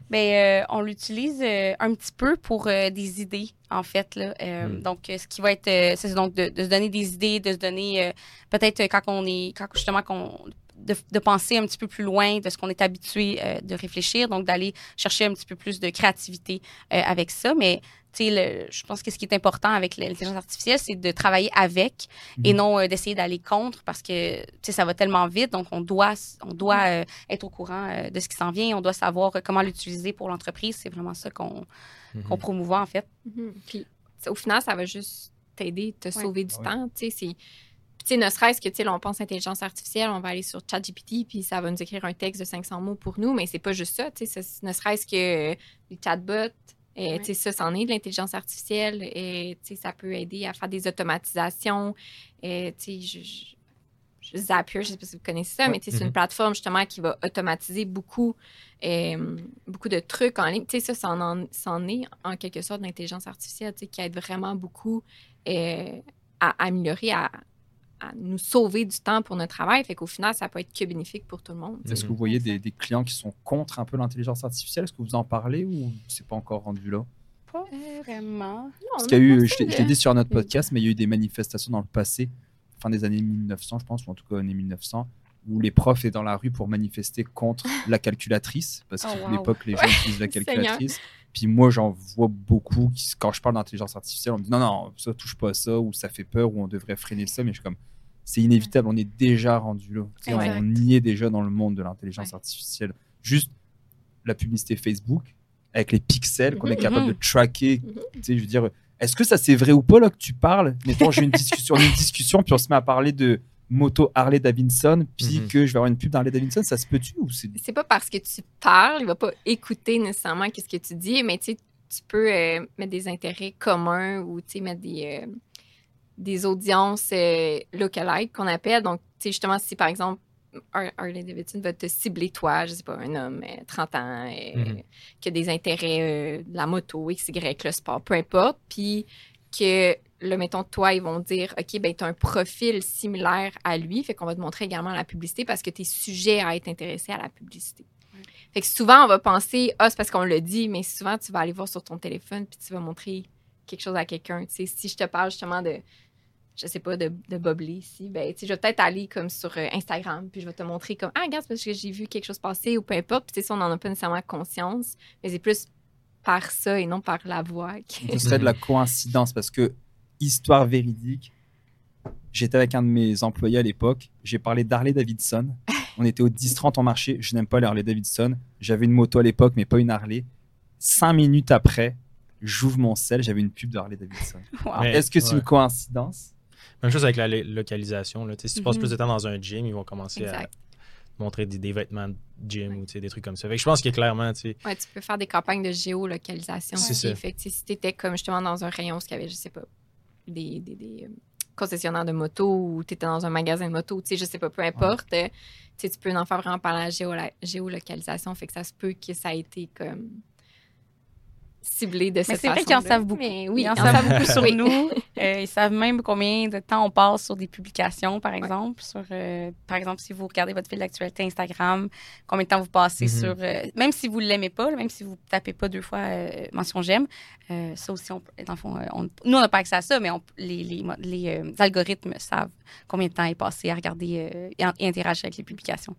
Ben, on l'utilise un petit peu pour des idées, en fait. Là. Hmm. Donc, ce qui va être, c'est donc de, de, se donner des idées, de se donner, peut-être quand on est, quand justement qu'on de, penser un petit peu plus loin de ce qu'on est habitué euh, de réfléchir, donc d'aller chercher un petit peu plus de créativité euh, avec ça. Mais le, je pense que ce qui est important avec l'intelligence artificielle, c'est de travailler avec et mhm. non euh, d'essayer d'aller contre parce que ça va tellement vite. Donc, on doit, on doit être au courant de ce qui s'en vient. On doit savoir comment l'utiliser pour l'entreprise. C'est vraiment ça qu'on mhm. promouvoit, en fait. Mhm. Puis, au final, ça va juste t'aider, te sauver du temps. Tu sais, c'est sais, ne serait-ce que, tu sais, on pense intelligence artificielle, on va aller sur ChatGPT, puis ça va nous écrire un texte de 500 mots pour nous, mais c'est pas juste ça, tu sais, ne serait-ce que le chatbot, et, tu sais, ça, c'en est de l'intelligence artificielle, et, tu sais, ça peut aider à faire des automatisations, et, tu sais, je, je, Zapier, je sais pas si vous connaissez ça, mais c'est une mm-hmm. plateforme justement qui va automatiser beaucoup, beaucoup de trucs en ligne. Tu sais, ça, c'en est en quelque sorte l'intelligence artificielle, tu sais, qui aide vraiment beaucoup à améliorer, à, à nous sauver du temps pour notre travail. Fait qu'au final, ça peut être que bénéfique pour tout le monde. Est-ce que vous voyez des, clients qui sont contre un peu l'intelligence artificielle? Est-ce que vous en parlez ou c'est pas encore rendu là? Pas vraiment. Parce qu'il y a eu, je l'ai dit sur notre podcast, mais il y a eu des manifestations dans le passé, fin des années 1900, je pense, ou en tout cas années 1900, où les profs étaient dans la rue pour manifester contre la calculatrice, parce qu'à oh, l'époque, les gens utilisent la calculatrice. Puis moi, j'en vois beaucoup qui, quand je parle d'intelligence artificielle, on me dit non, non, ça touche pas à ça, ou ça fait peur, ou on devrait freiner ça. Mais je suis comme, c'est inévitable, on est déjà rendu là. On y est déjà dans le monde de l'intelligence artificielle. Juste la publicité Facebook, avec les pixels qu'on est mhm. capable de mhm. traquer. Mhm. Tu sais, je veux dire, est-ce que ça c'est vrai ou pas là que tu parles? Mettons, j'ai une discussion, une discussion, puis on se met à parler de moto Harley Davidson, puis que je vais avoir une pub d'Harley Davidson, ça se peut-tu ou c'est C'est pas parce que tu parles, il va pas écouter nécessairement qu'est-ce que tu dis, mais tu sais, tu peux euh, mettre des intérêts communs ou tu sais, mettre des, euh, des audiences euh, lookalike qu'on appelle. Donc, tu sais, justement, si par exemple, Har- Harley Davidson va te cibler toi, je sais pas, un homme euh, 30 ans euh, Mhm. qui a des intérêts euh, de la moto, X, Y, le sport, peu importe, puis que, là, mettons, toi, ils vont dire, OK, ben, tu as un profil similaire à lui, fait qu'on va te montrer également la publicité parce que tu es sujet à être intéressé à la publicité. Fait que souvent, on va penser, ah, c'est parce qu'on le dit, mais souvent, tu vas aller voir sur ton téléphone puis tu vas montrer quelque chose à quelqu'un. Tu sais, si je te parle justement de, je sais pas, de, de Bob Lee ici, ben, tu sais, je vais peut-être aller comme sur euh, Instagram puis je vais te montrer comme, ah, regarde, c'est parce que j'ai vu quelque chose passer ou peu importe. Puis, tu sais, ça, on n'en a pas nécessairement conscience, mais c'est plus par ça et non par la voix. que- Ce serait de la coïncidence parce que, histoire véridique, j'étais avec un de mes employés à l'époque, j'ai parlé d'Harley Davidson. On était au 10-30 en marché, je n'aime pas les Harley Davidson. J'avais une moto à l'époque, mais pas une Harley. Cinq minutes après, j'ouvre mon sel, j'avais une pub de Harley Davidson. Wow. Est-ce que c'est ouais. une coïncidence? Même chose avec la lo- localisation. Là. Tu Si tu passes Mhm. plus de temps dans un gym, ils vont commencer Exact. à montrer des, des vêtements de gym ou des trucs comme ça. Fait que je pense que clairement, tu Ouais, tu peux faire des campagnes de géolocalisation. C'est aussi. ça. Fait que, si tu étais comme justement dans un rayon où il y avait, je sais pas, des, des, des, euh, concessionnaires de moto ou tu étais dans un magasin de moto, tu sais, je sais pas, peu importe, euh, tu peux en faire vraiment par la géolocalisation. Fait que ça se peut que ça a été comme ciblé de Mais cette c'est vrai qu'ils en savent beaucoup. Mais oui, ils en savent beaucoup sur Oui. nous. Euh, ils savent même combien de temps on passe sur des publications, par exemple. Sur, euh, par exemple, si vous regardez votre fil d'actualité Instagram, combien de temps vous passez Mhm. sur... euh, même si vous ne l'aimez pas, même si vous tapez pas deux fois euh, mention j'aime, euh, ça aussi, on, peut- dans le fond, on- nous, on n'a pas accès à ça, mais on- les, les, mo- les, euh, algorithmes savent combien de temps est passé à regarder euh, et, en- et interagir avec les publications.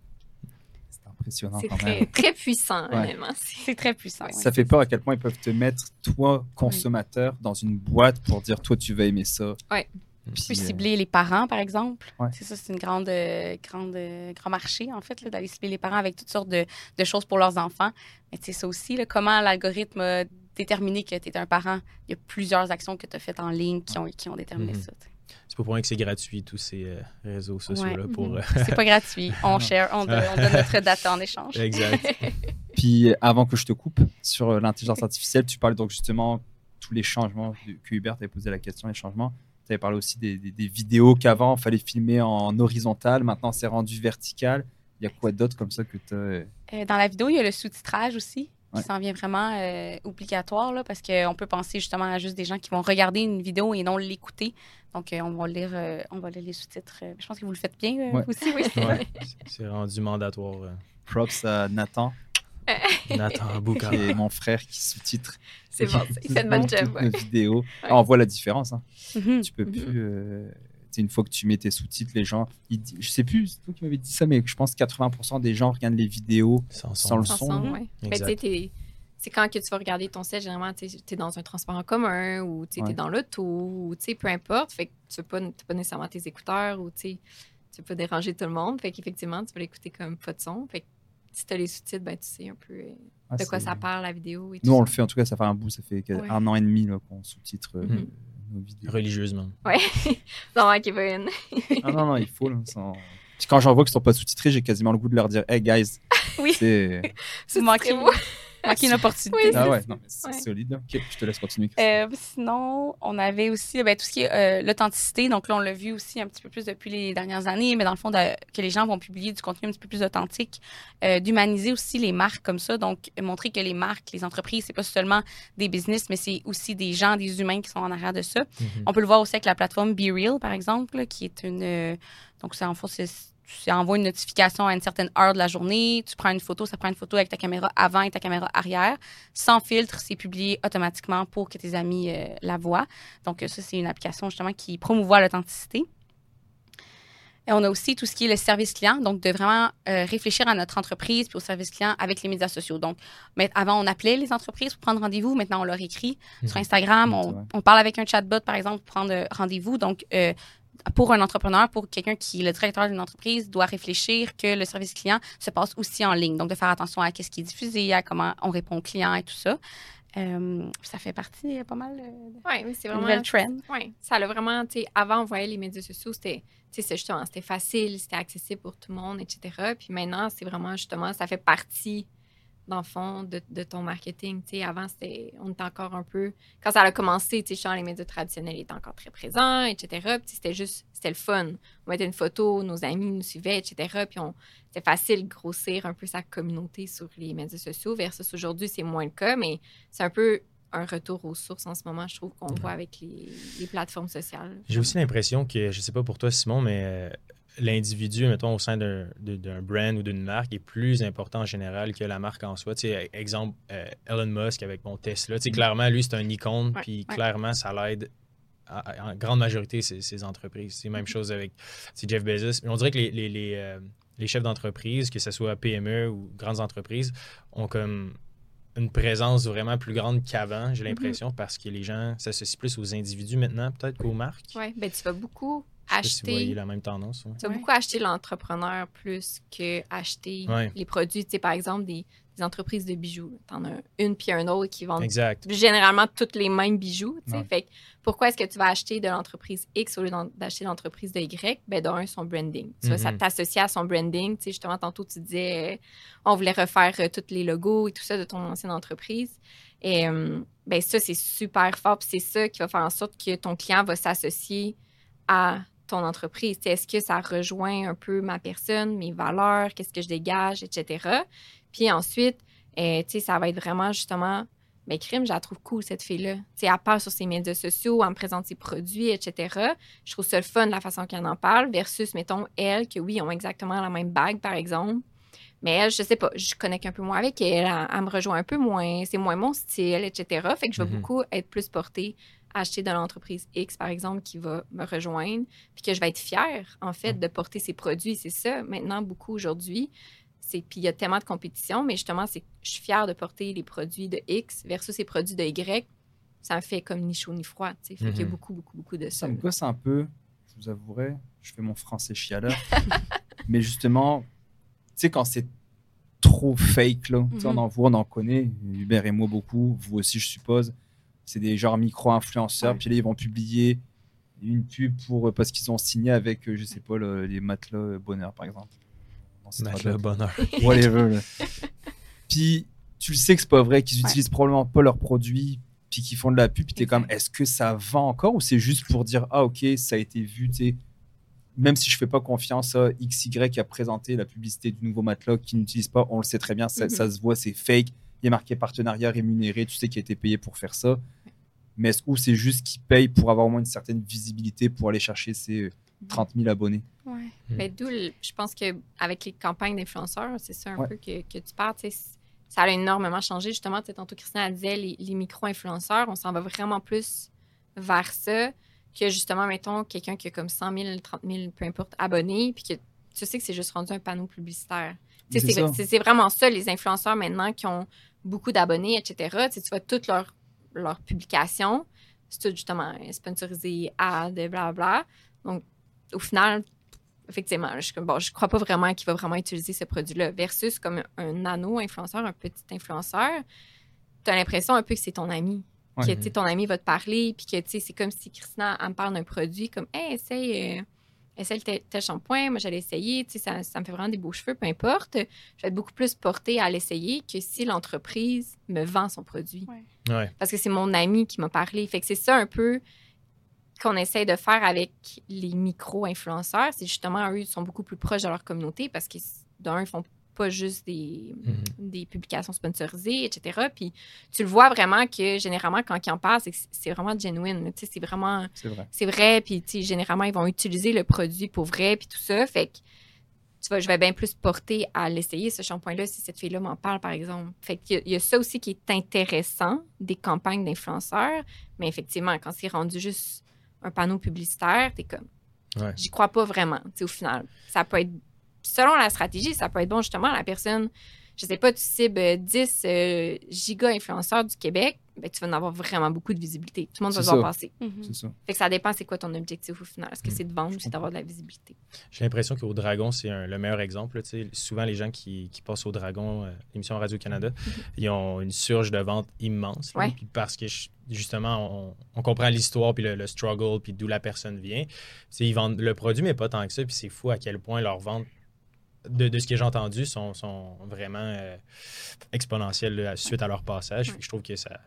C'est impressionnant C'est quand très, même. très puissant, Ouais. honnêtement. C'est- C'est très puissant. ouais. Ça fait peur à quel point ils peuvent te mettre, toi, consommateur, dans une boîte pour dire, toi, tu vas aimer ça. Ouais. Puis, Tu peux euh, cibler les parents, par exemple. Ouais. C'est ça, c'est une grande, euh, grande, euh, grand marché, en fait, d'aller cibler les parents avec toutes sortes de, de choses pour leurs enfants. Mais tu sais, ça aussi, là, comment l'algorithme a déterminé que tu es un parent? Il y a plusieurs actions que tu as faites en ligne qui ont, qui ont déterminé Mhm. ça. C'est pas pour rien que c'est gratuit, tous ces euh, réseaux sociaux-là. Ouais. pour, Mhm. euh, C'est pas gratuit. On share, on, donne- on donne notre data en échange. exact. Puis avant que je te coupe sur euh, l'intelligence artificielle, tu parles donc justement tous les changements que Hubert t'avait posé la question, les changements. Tu avais parlé aussi des, des- des vidéos qu'avant, il fallait filmer en horizontal, maintenant c'est rendu vertical. Il y a quoi d'autre comme ça que tu Euh, dans la vidéo, il y a le sous-titrage aussi. Qui s'en vient vraiment euh, obligatoire, là, parce qu'on peut penser justement à juste des gens qui vont regarder une vidéo et non l'écouter. Donc, euh, on va lire, euh, on va lire les sous-titres. Je pense que vous le faites bien euh, Ouais. aussi, oui. Ouais, c'est rendu mandatoire. euh. Props à Nathan, Nathan Bouka. mon frère qui sous-titre. C'est bon, il fait de bonne toutes job. ouais. nos vidéos. Ouais. Ah, on voit la différence. hein. Mhm. Tu peux Mhm. plus. Une fois que tu mets tes sous-titres, les gens. Ils, je sais plus, c'est toi qui m'avais dit ça, mais je pense que 80% des gens regardent les vidéos Sans sans le son. son. Ouais. Ben, c'est quand que tu vas regarder ton set, généralement, tu es dans un transport en commun ou tu Ouais. es dans l'auto ou tu sais, peu importe. Fait que tu n'as pas, pas nécessairement tes écouteurs ou tu sais, tu peux pas déranger tout le monde. Fait qu'effectivement, tu vas l'écouter comme pas de son. Fait que si tu as les sous-titres, ben, tu sais un peu euh, Ah, de quoi ça parle, la vidéo. Et Nous, tout on le ça. fait, en tout cas, ça fait un bout, ça fait Ouais. un an et demi qu'on sous-titre euh, Mhm. Nos vidéos. Religieusement. Ouais. non, ouais, Kevin. Ah non, non, il faut. Là, sans- Puis quand j'en vois qu'ils sont pas sous-titrés, j'ai quasiment le goût de leur dire Hey guys, Oui. c'est. Vous manquez, moi manquez une opportunité. Oui, Ah c'est ouais, non, mais c'est Ouais. solide. là. Ok, je te laisse continuer. Euh, sinon, on avait aussi ben, tout ce qui est euh, l'authenticité. Donc là, on l'a vu aussi un petit peu plus depuis les dernières années, mais dans le fond, de- que les gens vont publier du contenu un petit peu plus authentique, euh, d'humaniser aussi les marques comme ça. Donc, montrer que les marques, les entreprises, c'est pas seulement des business, mais c'est aussi des gens, des humains qui sont en arrière de ça. Mhm. On peut le voir aussi avec la plateforme Be Real, par exemple, là, qui est une. euh, donc, ça, en fond, c'est. Tu envoies une notification à une certaine heure de la journée, tu prends une photo, ça prend une photo avec ta caméra avant et ta caméra arrière. Sans filtre, c'est publié automatiquement pour que tes amis euh, la voient. Donc, euh, ça, c'est une application justement qui promouvoit l'authenticité. Et on a aussi tout ce qui est le service client, donc de vraiment euh, réfléchir à notre entreprise puis au service client avec les médias sociaux. Donc, mais avant, on appelait les entreprises pour prendre rendez-vous. Maintenant, on leur écrit sur Mhm. Instagram. On, parle avec un chatbot, par exemple, pour prendre rendez-vous. Donc, euh, pour un entrepreneur, pour quelqu'un qui est le directeur d'une entreprise, doit réfléchir que le service client se passe aussi en ligne. Donc, de faire attention à ce qui est diffusé, à comment on répond aux clients et tout ça. Euh, ça fait partie euh, pas mal euh, Ouais, oui, c'est de vraiment. nouvelles trends. Oui, ça l'a vraiment, tu sais, avant, on voyait les médias sociaux, c'était, tu sais, c'est justement, c'était facile, c'était accessible pour tout le monde, etc. Puis maintenant, c'est vraiment, justement, ça fait partie dans le fond, de, de ton marketing. Avant, c'était, on était encore un peu. Quand ça a commencé, sais, les médias traditionnels étaient encore très présents, etc. Puis c'était juste, c'était le fun. On mettait une photo, nos amis nous suivaient, etc. Puis on, c'était facile de grossir un peu sa communauté sur les médias sociaux. Versus aujourd'hui, c'est moins le cas, mais c'est un peu un retour aux sources en ce moment, je trouve qu'on voit avec les, les plateformes sociales. J'ai aussi l'impression que, je sais pas pour toi, Simon, mais euh, l'individu, mettons, au sein d'un brand ou d'une marque est plus important en général que la marque en soi. Tu sais, exemple, euh, Elon Musk avec mon Tesla. Tu sais, clairement, lui, c'est un icône, puis clairement, ça l'aide en grande majorité ses, entreprises. C'est la même mm-hmm. chose avec Jeff Bezos. On dirait que les, les, les, euh, les chefs d'entreprise, que ce soit PME ou grandes entreprises, ont comme une présence vraiment plus grande qu'avant, j'ai mm-hmm. l'impression, parce que les gens s'associent plus aux individus maintenant, peut-être qu'aux marques. Oui, ben tu vas beaucoup acheter. la même tendance. Tu vas beaucoup acheter l'entrepreneur plus que acheter les produits. Tu sais, par exemple, des, entreprises de bijoux. Tu en as une puis un autre qui vendent généralement tous les mêmes bijoux. Tu sais. Fait pourquoi est-ce que tu vas acheter de l'entreprise X au lieu d'acheter l'entreprise de Y? Ben, d'un, son branding. Tu vas mm-hmm. t'associer à son branding. Tu sais, justement, tantôt, tu disais, euh, on voulait refaire euh, tous les logos et tout ça de ton ancienne entreprise. Et euh, ben, ça, c'est super fort. Puis c'est ça qui va faire en sorte que ton client va s'associer à ton entreprise? Est-ce que ça rejoint un peu ma personne, mes valeurs, qu'est-ce que je dégage, etc. Puis ensuite, euh, ça va être vraiment justement, mais ben, crime, je la trouve cool, cette fille-là. Elle part sur ses médias sociaux, elle me présente ses produits, etc. Je trouve ça le fun, la façon qu'elle en parle, versus, mettons, elle, que oui, ont exactement la même bague, par exemple. Mais elle, je sais pas, je connecte un peu moins avec elle, elle, me rejoint un peu moins, c'est moins mon style, etc. Fait que je vais mm-hmm. beaucoup être plus portée acheter de l'entreprise X, par exemple, qui va me rejoindre, puis que je vais être fière, en fait, de porter ses produits. C'est ça, maintenant, beaucoup aujourd'hui. Puis il y a tellement de compétition, mais justement, c'est je suis fière de porter les produits de X versus les produits de Y. Ça me fait comme ni chaud ni froid. Fait qu'il y a mhm. beaucoup, beaucoup, beaucoup de ça. Ça me gosse un peu, je vous avouerai, je fais mon français chialeur. mais justement, tu sais, quand c'est trop fake, là, on mhm. en voit, on en connaît, Hubert et moi beaucoup, vous aussi, je suppose c'est des genres micro-influenceurs. Puis là, ils vont publier une pub pour, euh, parce qu'ils ont signé avec, euh, je sais pas, les matelas bonheur, par exemple. Matelas bonheur. Whatever. puis tu le sais que c'est pas vrai, qu'ils utilisent probablement pas leurs produits, puis qu'ils font de la pub, puis t'es comme, est-ce que ça vend encore ou c'est juste pour dire, ah ok, ça a été vu, tu même si je fais pas confiance à XY qui a présenté la publicité du nouveau matelas qui n'utilise pas, on le sait très bien, ça, mm-hmm. ça se voit, c'est fake il est marqué partenariat rémunéré, tu sais qu'il a été payé pour faire ça. Mais est-ce que c'est juste qu'il paye pour avoir au moins une certaine visibilité pour aller chercher ses 30 000 abonnés? Oui. Hmm. Mais d'où, je pense qu'avec les campagnes d'influenceurs, c'est ça un peu que, que, tu parles. Ça a énormément changé. Justement, tantôt, Christian disait les, les micro-influenceurs, on s'en va vraiment plus vers ça que justement, mettons, quelqu'un qui a comme 100 000, 30 000, peu importe, abonnés, puis que tu sais que c'est juste rendu un panneau publicitaire. C'est vraiment ça, les influenceurs maintenant qui ont beaucoup d'abonnés, etc. Tu, vois toutes leurs leur publications, c'est tout justement sponsorisé, ad, blablabla. Donc, au final, effectivement, je ne bon, je crois pas vraiment qu'il va vraiment utiliser ce produit-là. Versus comme un nano-influenceur, un petit influenceur, tu as l'impression un peu que c'est ton ami. Que ton ami va te parler, puis que c'est comme si Christina me parle d'un produit, comme Hey, essaye. Euh, essaye tel, tel shampoing, moi j'allais essayer, tu sais, ça, ça, me fait vraiment des beaux cheveux, peu importe. Je vais être beaucoup plus portée à l'essayer que si l'entreprise me vend son produit. Parce que c'est mon ami qui m'a parlé. Fait que c'est ça un peu qu'on essaie de faire avec les micro-influenceurs. C'est justement, eux, ils sont beaucoup plus proches de leur communauté parce qu'ils, d'un, ils font pas juste des, mhm. des publications sponsorisées, etc. Puis tu le vois vraiment que généralement, quand ils en parlent, c'est vraiment genuine. C'est vraiment. C'est vrai. Puis généralement, ils vont utiliser le produit pour vrai, puis tout ça. Fait que tu vois, je vais bien plus porter à l'essayer, ce shampoing-là, si cette fille-là m'en parle, par exemple. Fait qu'il y, a ça aussi qui est intéressant des campagnes d'influenceurs. Mais effectivement, quand c'est rendu juste un panneau publicitaire, t'es comme. J'y crois pas vraiment, au final. Ça peut être selon la stratégie, ça peut être bon justement la personne, je sais pas, tu cibles 10 euh, giga influenceurs du Québec, ben, tu vas en avoir vraiment beaucoup de visibilité. Tout le monde va voir passer. Mhm. C'est ça. Fait que ça dépend c'est quoi ton objectif au final? Est-ce que mhm. c'est de vendre ou c'est d'avoir de la visibilité? J'ai l'impression qu'au Dragon, c'est le meilleur exemple. Souvent, les gens qui, passent au Dragon, euh, l'émission Radio-Canada, mhm. ils ont une surge de vente immense. parce que justement, on, comprend l'histoire, puis le, struggle, puis d'où la personne vient. ils vendent le produit, mais pas tant que ça. Puis c'est fou à quel point leur vente de, de ce que j'ai entendu, sont, sont vraiment euh, exponentielles là, suite à leur passage. Je trouve que ça.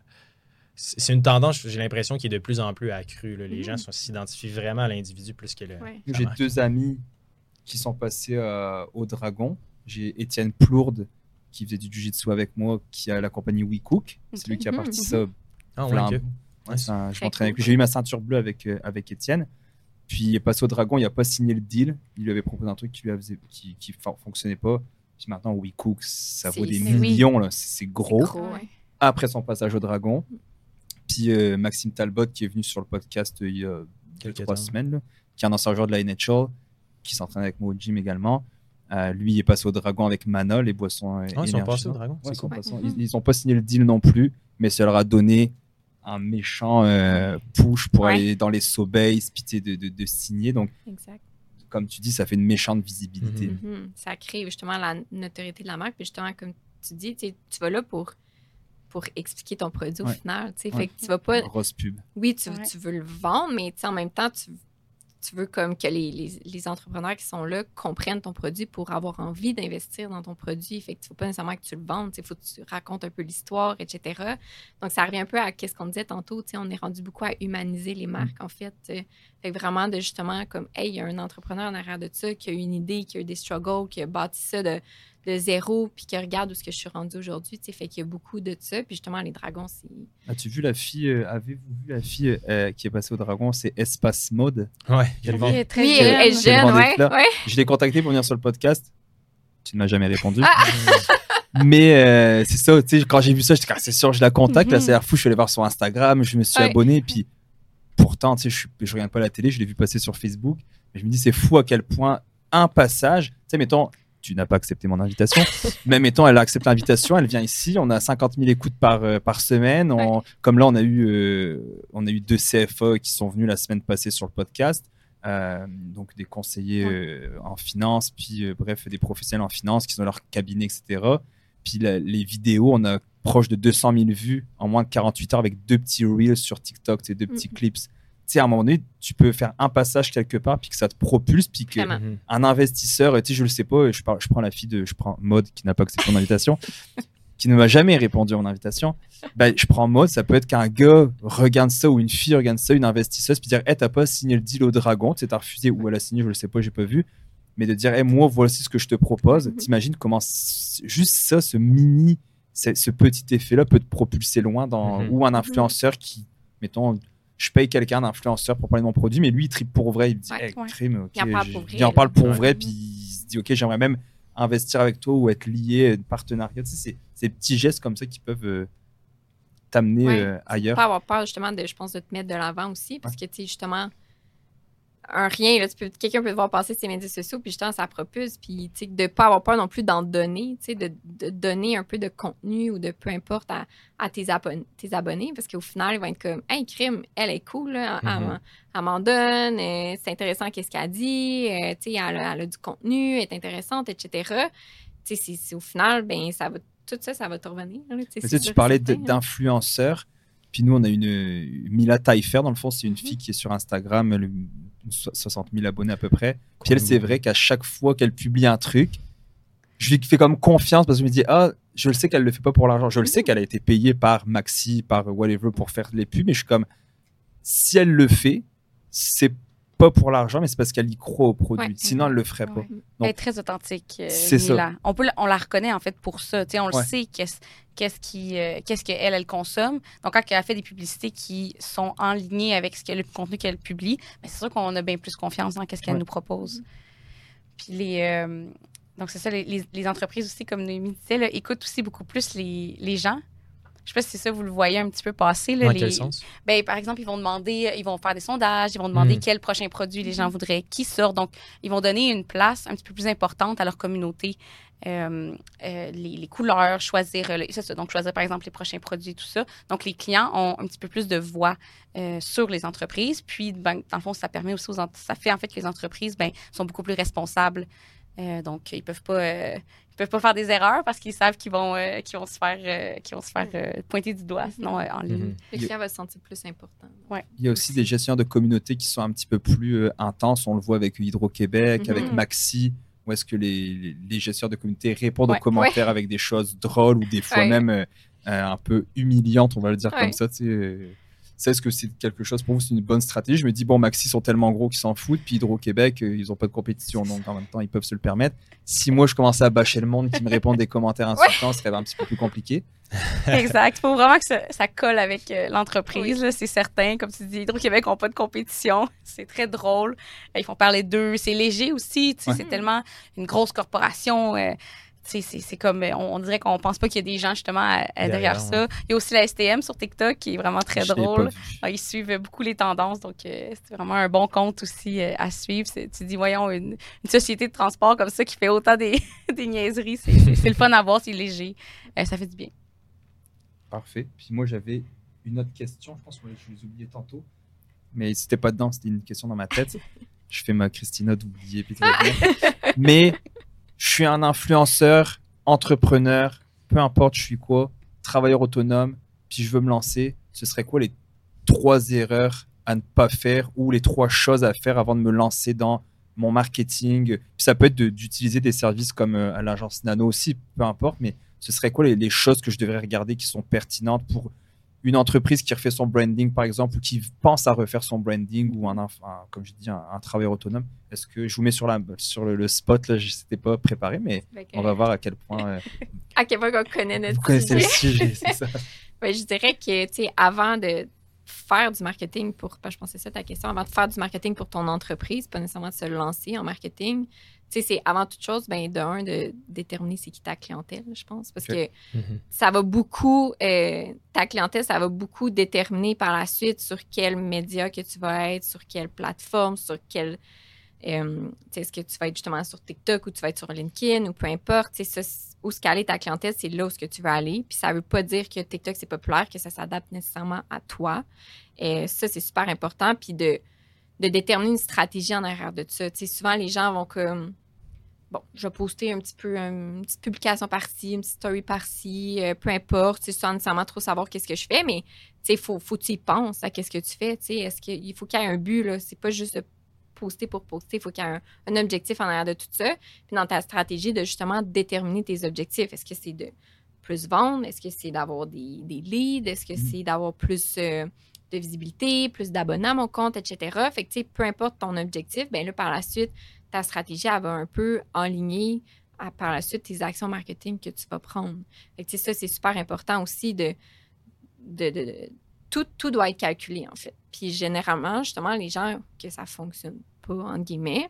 C'est une tendance, j'ai l'impression, qui est de plus en plus accrue. là. Les gens sont- s'identifient vraiment à l'individu plus que le. Ouais. J'ai deux amis qui sont passés euh, au Dragon. J'ai Étienne Plourde qui faisait du jiu-jitsu avec moi, qui a la compagnie WeCook. C'est lui qui a Mhm, parti ça. Ah, ouais. Ouais, un- je avec lui. J'ai eu ma ceinture bleue avec, euh, avec Étienne. Puis il est passé au Dragon, il n'a pas signé le deal. Il lui avait proposé un truc qui lui faisait, qui, fonctionnait pas. Puis maintenant, WeCook, ça vaut des oui. millions. là. C'est gros. Gros, ouais. Après son passage au Dragon. Puis euh, Maxime Talbot, qui est venu sur le podcast euh, il y a Quelques trois semaines, là, qui est un ancien joueur de la NHL, qui s'entraîne avec moi au gym également. Euh, lui, il est passé au Dragon avec Manol, les boissons euh, Ah, ils sont énergisants. passés au dragon. Ouais, c'est ils sont cool. passés. Ils n'ont pas signé le deal non plus, mais ça leur a donné un méchant euh, push pour Ouais. aller dans les Sobeys, sais, de, de, de signer. Donc, Exact. comme tu dis, ça fait une méchante visibilité. Mhm. Mhm. Ça crée justement la notoriété de la marque. Puis justement, comme tu dis, tu vas là pour, pour expliquer ton produit au Ouais. final. tu sais. Ouais. Fait que tu vas pas. Grosse pub. Oui, tu, Ouais. tu veux le vendre, mais en même temps, tu, tu veux comme que les, les, les entrepreneurs qui sont là comprennent ton produit pour avoir envie d'investir dans ton produit. Fait ne faut pas nécessairement que tu le vendes, il faut que tu racontes un peu l'histoire, etc. Donc, ça revient un peu à ce qu'on disait tantôt. tu sais, On est rendu beaucoup à humaniser les marques, en fait. Fait que vraiment, de justement, comme, hey, il y a un entrepreneur en arrière de ça qui a eu une idée, qui a eu des struggles, qui a bâti ça de, de zéro, puis qui regarde où ce que je suis rendue aujourd'hui. tu sais. Fait qu'il y a beaucoup de ça. Puis justement, les dragons, c'est. As-tu vu la fille, euh, avez-vous vu la fille euh, qui est passée au Dragon C'est Espace Mode? Ouais, vu. Oui, très Oui, jeune. elle est jeune, ouais. Je l'ai contacté pour venir sur le podcast. Tu ne m'as jamais répondu. Ah! Mais euh, c'est ça, tu sais, quand j'ai vu ça, j'étais comme, Ah, c'est sûr, je la contacte. Là, Mhm. ça a l'air fou. Je suis allé voir sur Instagram, je me suis Ouais. abonné. Puis pourtant, tu sais, je, je regarde pas la télé, je l'ai vu passer sur Facebook. Mais je me dis, c'est fou à quel point un passage, tu sais, mettons, tu n'as pas accepté mon invitation, mais mettons, elle accepte l'invitation, elle vient ici, on a 50 000 écoutes par, euh, par semaine. On- Comme là, on a, eu, euh, on a eu deux CFA qui sont venus la semaine passée sur le podcast. Euh, donc des conseillers Ouais. en finance, puis bref, des professionnels en finance qui ont leur cabinet, etc. Puis la- les vidéos, on a proche de 200 000 vues en moins de 48 heures avec deux petits reels sur TikTok, sais, deux petits Mhm. clips. Tu sais, à un moment donné, tu peux faire un passage quelque part, puis que ça te propulse, puis que Vraiment. Mhm. un investisseur, tu sais, je le sais pas, je, parle- je prends la fille de, je prends Mode qui n'a pas accepté mon invitation, qui ne m'a jamais répondu à mon invitation. Ben, je prends Mode, ça peut être qu'un gars regarde ça ou une fille regarde ça, une investisseuse, puis dire, hey, t'as pas signé le deal au Dragon, tu sais, t'as refusé ou elle a signé, je le sais pas, j'ai pas vu. Mais de dire, hey, moi, voici ce que je te propose. Mhm. T'imagines comment juste ça, ce mini, ce, ce petit effet-là peut te propulser loin dans, Mhm. ou un influenceur qui, mettons, je paye quelqu'un d'influenceur pour parler de mon produit, mais lui, il tripe pour vrai. Il me dit, Ouais. hey, Ouais. crime, ok, Il en parle pour vrai, il en parle là. pour Ouais. vrai, puis il se dit, ok, j'aimerais même investir avec toi ou être lié, partenariat. Tu sais, c'est ces petits gestes comme ça qui peuvent euh, t'amener Ouais. euh, ailleurs. pas avoir peur justement de, je pense, de te mettre de l'avant aussi, parce que tu sais justement un rien, là, tu peux, quelqu'un peut te voir passer ses médias sociaux, puis justement ça propulse, puis de pas avoir peur non plus d'en donner, de, de donner un peu de contenu ou de peu importe à, à tes, abon- tes abonnés, parce qu'au final ils vont être comme, hey crime, elle est cool, là, elle, Mhm. m'en- elle m'en donne, euh, c'est intéressant qu'est-ce qu'elle dit, euh, sais elle, a- elle a du contenu, elle est intéressante, etc. C'est- au final, ben ça va tout ça, ça va te revenir. là, tu Mais parlais d'influenceurs. Puis nous, on a une Mila Taillefer, dans le fond, c'est une Mhm. fille qui est sur Instagram, elle a une so- 60 000 abonnés à peu près. Puis elle, c'est vrai qu'à chaque fois qu'elle publie un truc, je lui fais comme confiance parce que je me dis, ah, je le sais qu'elle le fait pas pour l'argent. Je le sais Mhm. qu'elle a été payée par Maxi, par whatever pour faire les pubs, mais je suis comme, si elle le fait, c'est pas pour l'argent, mais c'est parce qu'elle y croit au produit. Ouais. Sinon, elle le ferait pas. Donc- Elle est très authentique. euh, C'est ça. On, peut, la- on la reconnaît en fait pour ça. Tu sais, on le Ouais. sait qu'est-ce qu'est-ce qui, euh, qu'est-ce qu'elle elle consomme. Donc quand elle fait des publicités qui sont en ligne avec ce qu'elle- le contenu qu'elle publie, ben, c'est sûr qu'on a bien plus confiance dans qu'est-ce qu'elle Ouais. nous propose. Puis les euh, donc c'est ça les, les- les entreprises aussi comme Noémie disait là, écoutent aussi beaucoup plus les, les gens. Je sais pas si c'est ça vous le voyez un petit peu passer là, Dans les- quel sens? ben, par exemple, ils vont demander, ils vont faire des sondages, ils vont demander Mhm. quel prochain produit les gens voudraient qui sort. Donc, ils vont donner une place un petit peu plus importante à leur communauté. Euh, euh, les, les couleurs, choisir, euh, ça, donc choisir par exemple les prochains produits, tout ça. Donc, les clients ont un petit peu plus de voix euh, sur les entreprises. Puis, ben, dans le fond, ça permet aussi aux ça fait en fait que les entreprises ben, sont beaucoup plus responsables. Euh, donc, ils peuvent pas, euh, ils peuvent pas faire des erreurs parce qu'ils savent qu'ils vont, euh, qu'ils vont se faire, euh, qu'ils vont se faire euh, pointer du doigt, sinon euh, en ligne. Mhm. Le client va se sentir plus important. Il y a aussi des gestionnaires de communautés qui sont un petit peu plus euh, intenses. On le voit avec Hydro-Québec, Mhm. avec Maxi, Ou est-ce que les, gestionnaires de communauté répondent Ouais. aux commentaires avec des choses drôles ou des fois Ouais. même un peu humiliantes, on va le dire Ouais. comme ça, tu sais, euh, c'est est-ce que c'est quelque chose pour vous, c'est une bonne stratégie Je me dis, bon, Maxi sont tellement gros qu'ils s'en foutent, puis Hydro-Québec, euh, ils ont pas de compétition, donc en même temps, ils peuvent se le permettre. Si moi, je commençais à bâcher le monde, qui me répondent des commentaires insultants, ce serait un petit peu plus compliqué. Exact. Il faut vraiment que ça, ça colle avec euh, l'entreprise, là, c'est certain. Comme tu dis, Hydro-Québec n'ont pas de compétition. C'est très drôle. Euh, Ils font parler d'eux. C'est léger aussi. Ouais. C'est tellement une grosse corporation. euh, c'est c'est comme, euh, on, on dirait qu'on pense pas qu'il y a des gens justement à- à derrière, Derrière, ça. Il y a aussi la STM sur TikTok qui est vraiment très Je drôle. Ah, Ils suivent beaucoup les tendances, donc euh, c'est vraiment un bon compte aussi euh, à suivre. C'est- Tu dis, voyons, une, une société de transport comme ça qui fait autant des, des niaiseries, c'est le fun à voir, c'est léger. Euh, ça fait du bien. Parfait. Puis moi, j'avais une autre question. Je pense que je les oubliais tantôt. Mais c'était pas dedans, c'était une question dans ma tête. je fais ma Christina d'oublier. Mais je suis un influenceur, entrepreneur, peu importe je suis quoi, travailleur autonome, puis je veux me lancer. Ce serait quoi les trois erreurs à ne pas faire ou les trois choses à faire avant de me lancer dans mon marketing? Puis Ça peut être d'utiliser des services comme euh, à l'agence Nano aussi, peu importe, mais ce serait quoi les choses que je devrais regarder qui sont pertinentes pour une entreprise qui refait son branding, par exemple, ou qui pense à refaire son branding, ou un, comme je dis, un, un travailleur autonome Est-ce que je vous mets sur, la, sur le, le spot, là, je n'étais pas préparé, mais que, on va voir à quel point euh, À quel point qu'on connaît notre vous le sujet. sujet, c'est ça. Ouais, je dirais que, tu sais, avant de faire du marketing pour, je c'est ça ta question, avant de faire du marketing pour ton entreprise, pas nécessairement de se lancer en marketing, sais, c'est avant toute chose, ben, de un, de déterminer c'est qui ta clientèle, je pense, parce que Mhm. ça va beaucoup, euh, ta clientèle, ça va beaucoup déterminer par la suite sur quel média que tu vas être, sur quelle plateforme, sur quel. euh, tu sais, est-ce que tu vas être justement sur TikTok ou tu vas être sur LinkedIn ou peu importe. tu sais, Ça, où ce qu'aller ta clientèle, c'est là où ce que tu veux aller. Puis ça veut pas dire que TikTok, c'est populaire, que ça s'adapte nécessairement à toi. Et ça, c'est super important. Puis de, de déterminer une stratégie en arrière de ça. Tu sais, souvent, les gens vont comme bon, je vais poster un petit peu un- une petite publication par-ci, une petite story par-ci, euh, peu importe, tu sais, sans nécessairement trop savoir qu'est-ce que je fais, mais tu sais, faut, faut que tu y penses à qu'est-ce que tu fais, tu sais, est-ce qu'il faut qu'il y ait un but, là, c'est pas juste poster pour poster, il faut qu'il y ait un, un objectif en arrière de tout ça, puis dans ta stratégie de justement déterminer tes objectifs, est-ce que c'est de plus vendre, est-ce que c'est d'avoir des, des leads, est-ce que Mhm. c'est d'avoir plus euh, de visibilité, plus d'abonnés à mon compte, etc. Fait que, tu sais, peu importe ton objectif, ben là, par la suite, ta stratégie, elle va un peu enligner à, par la suite tes actions marketing que tu vas prendre. Fait ça, c'est super important aussi de. de, tout, tout doit être calculé, en fait. Puis généralement, justement, les gens que ça fonctionne pas, entre guillemets,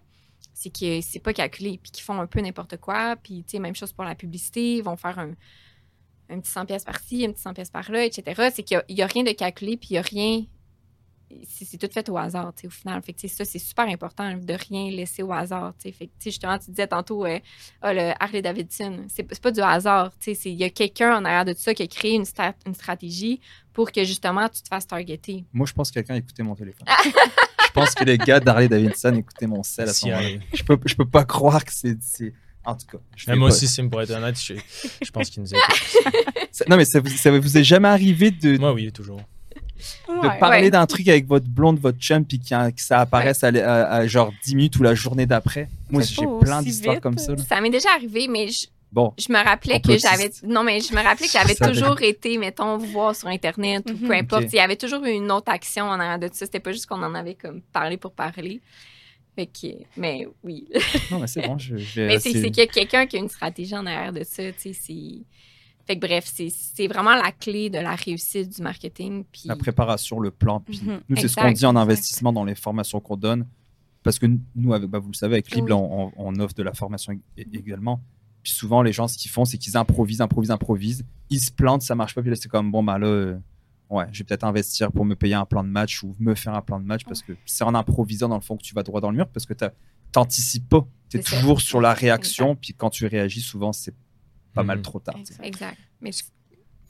c'est que c'est pas calculé, puis qu'ils font un peu n'importe quoi. Puis, tu sais, même chose pour la publicité, ils vont faire un, un petit 100 pièces par-ci, un petit 100 pièces par-là, etc. C'est qu'il n'y a, rien de calculé, puis il n'y a rien. C'est tout fait au hasard, tu sais, au final. Fait que, tu sais, ça, c'est super important de rien laisser au hasard, tu sais. Fait que, tu sais, justement, tu disais tantôt, euh, ah, le Harley Davidson, c'est c'est pas du hasard, tu sais. c'est- Il y a quelqu'un en arrière de tout ça qui a créé une, une stratégie pour que, justement, tu te fasses targeter. Moi, je pense que quelqu'un écoutait mon téléphone. je pense que les gars d'Harley Davidson écoutaient mon sel à ce Si, moment-là. allez. Je peux, je peux pas croire que c'est. c'est- En tout cas. je Mais vais moi pas- aussi, Sim, pour être honnête, je, je pense qu'il nous écoute. Ça- Non, mais ça vous, ça vous est jamais arrivé de, Moi, oui, toujours. De Ouais. parler ouais. d'un truc avec votre blonde, votre chum, puis que ça apparaisse à, à- à genre 10 minutes ou la journée d'après. Moi, j'ai plein d'histoires comme ça. là. Ça m'est déjà arrivé, mais je, Bon, je me rappelais que j'avais. Non, mais je me rappelais que j'avais toujours été, mettons, voir sur Internet ou Mhm. peu importe. Il y avait toujours eu une autre action en arrière de ça. C'était pas juste qu'on en avait comme parlé pour parler. Fait que, mais oui. non, mais c'est bon. Je, je vais mais c'est qu'il y a quelqu'un qui a une stratégie en arrière de ça. Tu sais, c'est. Fait que bref, c'est- c'est vraiment la clé de la réussite du marketing. Puis, la préparation, le plan. Puis Mhm. nous, c'est ce qu'on dit en exact. investissement dans les formations qu'on donne. Parce que nous, avec, bah, vous le savez, avec Libre, Oui. on, on offre de la formation ég- également. Puis souvent, les gens, ce qu'ils font, c'est qu'ils improvisent, improvisent, improvisent. Ils se plantent, ça marche pas. Puis là, c'est comme, bon, bah là, euh, ouais, je vais peut-être investir pour me payer un plan de match ou me faire un plan de match parce que c'est en improvisant, dans le fond, que tu vas droit dans le mur parce que tu t'anticipes pas. Tu es ça. toujours sur la réaction. Puis quand tu réagis, souvent, c'est pas mal Mhm. trop tard. Exact. Mais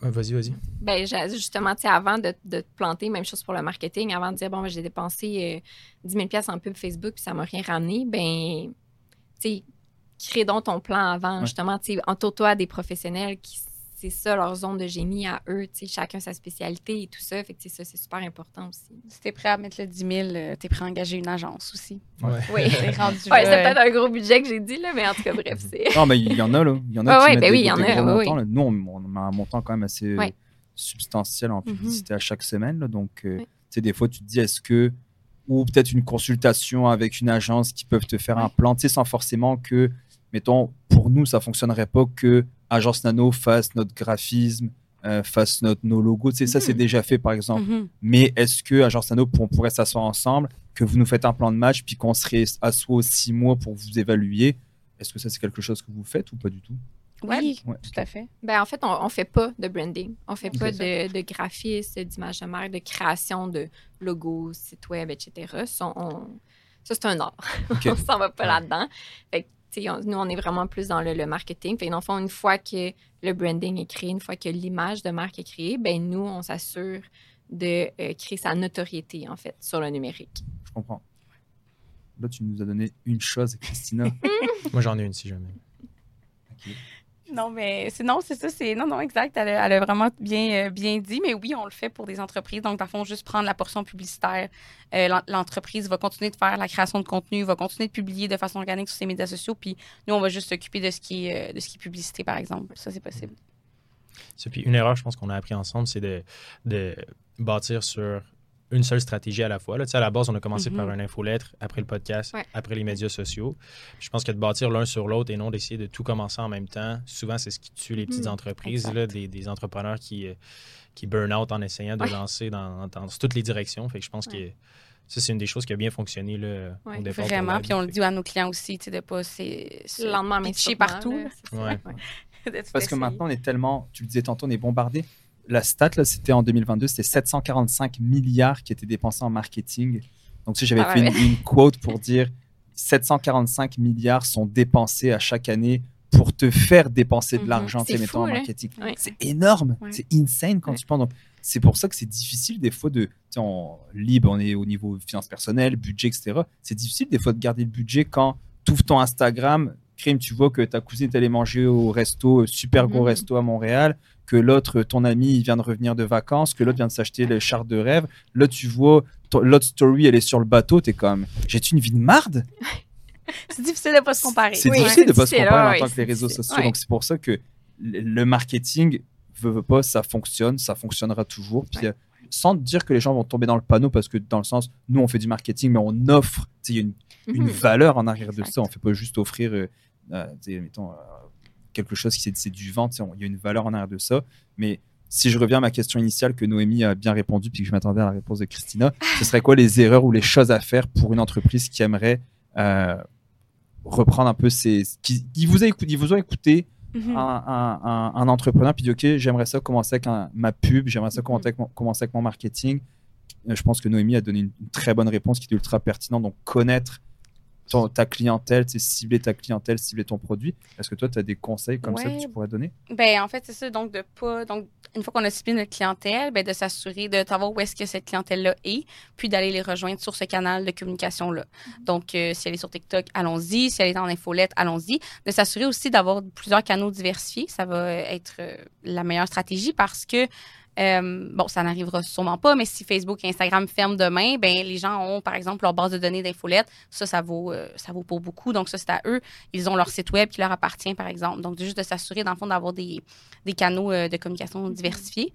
Ouais, Vas-y, vas-y. Ben, justement, tu sais, avant de, de te planter, même chose pour le marketing, avant de dire, bon, ben, j'ai dépensé euh, 10 000 en pub Facebook puis ça m'a rien ramené, ben, tu sais, crée donc ton plan avant, Ouais. justement, tu sais, entoure-toi des professionnels qui, c'est ça leur zone de génie à eux, tu sais, chacun sa spécialité et tout ça. Fait que ça, c'est super important aussi. Si t'es prêt à mettre le 10 000, euh, t'es prêt à engager une agence aussi. Ouais. Oui. T'es rendu Ouais, c'est peut-être un gros budget que j'ai dit, là, mais en tout cas, bref, c'est. Non, mais il y en a, là. Il y en a Ouais, qui ouais, mettent ben oui, il y en a, montants. Nous, on, on a un montant quand même assez euh, Ouais. substantiel en Mhm. publicité à chaque semaine. là. donc, euh, Ouais. tu sais, des fois, tu te dis, est-ce que. Ou peut-être une consultation avec une agence qui peuvent te faire un plan, tu sais, sans forcément que, mettons, pour nous, ça fonctionnerait pas que Agence Nano fasse notre graphisme, euh, fasse notre, nos logos. Tu sais, ça, Mhm. c'est déjà fait, par exemple. Mhm. Mais est-ce que Agence Nano, on pourrait s'asseoir ensemble, que vous nous faites un plan de match, puis qu'on serait assoit aux six mois pour vous évaluer? Est-ce que ça, c'est quelque chose que vous faites ou pas du tout? Oui, Ouais. tout à fait. Ben, en fait, on, on fait pas de branding. On fait pas de, de graphisme, d'image de marque, de création de logos, sites web, etc. Ça, on- ça, c'est un art. Ok. on s'en va pas Ouais. là-dedans. On- nous, on est vraiment plus dans le, le marketing. Fait dans le fond, une fois que le branding est créé, une fois que l'image de marque est créée, ben nous, on s'assure de euh, créer sa notoriété, en fait, sur le numérique. Je comprends. Là, tu nous as donné une chose, Christina. Moi, j'en ai une si jamais. Non, mais c'est non, c'est ça, c'est non, non, exact. Elle a, vraiment bien, euh, bien dit. Mais oui, on le fait pour des entreprises. Donc, le fond, juste prendre la portion publicitaire. Euh, l'en- L'entreprise va continuer de faire la création de contenu, va continuer de publier de façon organique sur ses médias sociaux. Puis nous, on va juste s'occuper de ce qui est, euh, de ce qui publicité, par exemple. Ça, c'est possible. Puis une erreur, je pense qu'on a appris ensemble, c'est de, de bâtir sur une seule stratégie à la fois. Là, Tu sais, à la base, on a commencé Mhm. par une infolettre, après le podcast, Ouais. après les médias sociaux. Je pense que de bâtir l'un sur l'autre et non d'essayer de tout commencer en même temps, souvent, c'est ce qui tue les petites Mhm. entreprises, là, des, des entrepreneurs qui, euh, qui burn out en essayant de Ouais. lancer dans, dans toutes les directions. Fait que je pense que ça, c'est une des choses qui a bien fonctionné là, Ouais, au départ. pour Vraiment. Puis on le dit à nos clients aussi, tu sais, de pas c'est, Le lendemain, pitcher partout. là. Ouais. Parce que maintenant, on est tellement, tu le disais tantôt, on est bombardé. La stat, là, c'était en 2022, c'était 745 milliards qui étaient dépensés en marketing. Donc, si j'avais Ah fait ouais. une, une quote pour dire 745 milliards sont dépensés à chaque année pour te faire dépenser de Mhm. l'argent, fou, en là. marketing. Ouais. C'est énorme, Ouais. c'est insane quand tu penses. Donc, c'est pour ça que c'est difficile des fois de, en libre, on est au niveau finances personnelles, budget, etc. C'est difficile des fois de garder le budget quand tu ouvres ton Instagram, crime, tu vois que ta cousine est allée manger au resto, euh, super gros Mhm. resto à Montréal, que l'autre, ton ami, il vient de revenir de vacances, que l'autre vient de s'acheter le char de rêve. Là, tu vois, l'autre story, elle est sur le bateau, t'es comme, j'ai-tu une vie de marde? C'est difficile de pas se comparer. C'est Oui, difficile de pas se comparer ouais, en tant que les réseaux sociaux. Ouais. Donc, c'est pour ça que le marketing, veut, veut pas, ça fonctionne, ça fonctionnera toujours. Puis, Ouais. euh, sans dire que les gens vont tomber dans le panneau, parce que dans le sens, nous, on fait du marketing, mais on offre, il y a une, une Mhm. valeur en arrière de ça. On fait pas juste offrir, euh, euh, mettons, euh, quelque chose qui c'est- du vent, il y a une valeur en arrière de ça. Mais si je reviens à ma question initiale que Noémie a bien répondu, puis que je m'attendais à la réponse de Christina, ce serait quoi les erreurs ou les choses à faire pour une entreprise qui aimerait euh, reprendre un peu ces. qui, qui vous, a écouté, qui vous ont écouté, Mhm. un, un- un- un entrepreneur, puis dit Ok, j'aimerais ça commencer avec un- ma pub, j'aimerais ça Mhm. commencer avec, mon, commencer avec mon marketing. Euh, Je pense que Noémie a donné une, une très bonne réponse qui est ultra pertinente. Donc, connaître ton- ta clientèle, tu sais, cibler ta clientèle, cibler ton produit. Est-ce que toi, tu as des conseils comme ça que tu pourrais donner? Ben, en fait, c'est ça. Donc, de pas. Donc, une fois qu'on a ciblé notre clientèle, ben, de s'assurer de savoir où est-ce que cette clientèle-là est, puis d'aller les rejoindre sur ce canal de communication-là. Donc, euh, si elle est sur TikTok, allons-y. Si elle est en infolette, allons-y. De s'assurer aussi d'avoir plusieurs canaux diversifiés. Ça va être euh, la meilleure stratégie parce que. Euh, bon, ça n'arrivera sûrement pas, mais si Facebook et Instagram ferment demain, ben les gens ont, par exemple, leur base de données d'infolette. Ça, ça vaut, euh, ça vaut pour beaucoup. Donc, ça, c'est à eux. Ils ont leur site web qui leur appartient, par exemple. Donc, juste de s'assurer, dans le fond, d'avoir des, des canaux euh, de communication diversifiés.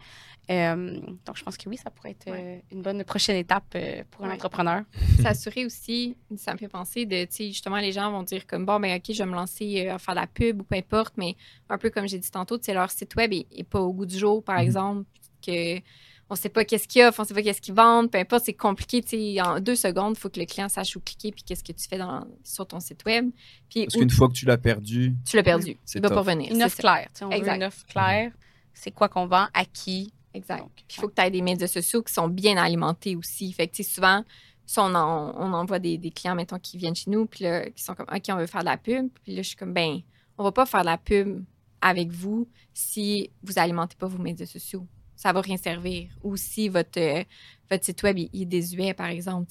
Donc, je pense que oui, ça pourrait être une bonne prochaine étape pour un entrepreneur. s'assurer aussi, ça me fait penser de, tu sais, justement, les gens vont dire comme, bon, ben, OK, je vais me lancer à faire de la pub ou peu importe, mais un peu comme j'ai dit tantôt, tu sais, leur site web est, est pas au goût du jour, par Mhm. exemple, que on sait pas qu'est-ce qu'il y a, on sait pas qu'est-ce qu'ils vendent, peu importe, c'est compliqué, en deux secondes, il faut que le client sache où cliquer puis qu'est-ce que tu fais dans, sur ton site web. Puis Parce qu'une fois que tu l'as perdu, tu l'as perdu, C'est il va pas revenir. Une c'est offre claire. veut une offre. C'est quoi qu'on vend, à qui. Exact. Donc, Puis il faut que tu aies des médias sociaux qui sont bien alimentés aussi. Fait que, souvent, ça, on, en- on envoie des, des clients, mettons, qui viennent chez nous, puis là, qui sont comme, OK, on veut faire de la pub. Puis là, je suis comme, ben, on va pas faire de la pub avec vous si vous alimentez pas vos médias sociaux. Ça va rien servir. Ou si votre, euh, votre site web il, il est désuet, par exemple.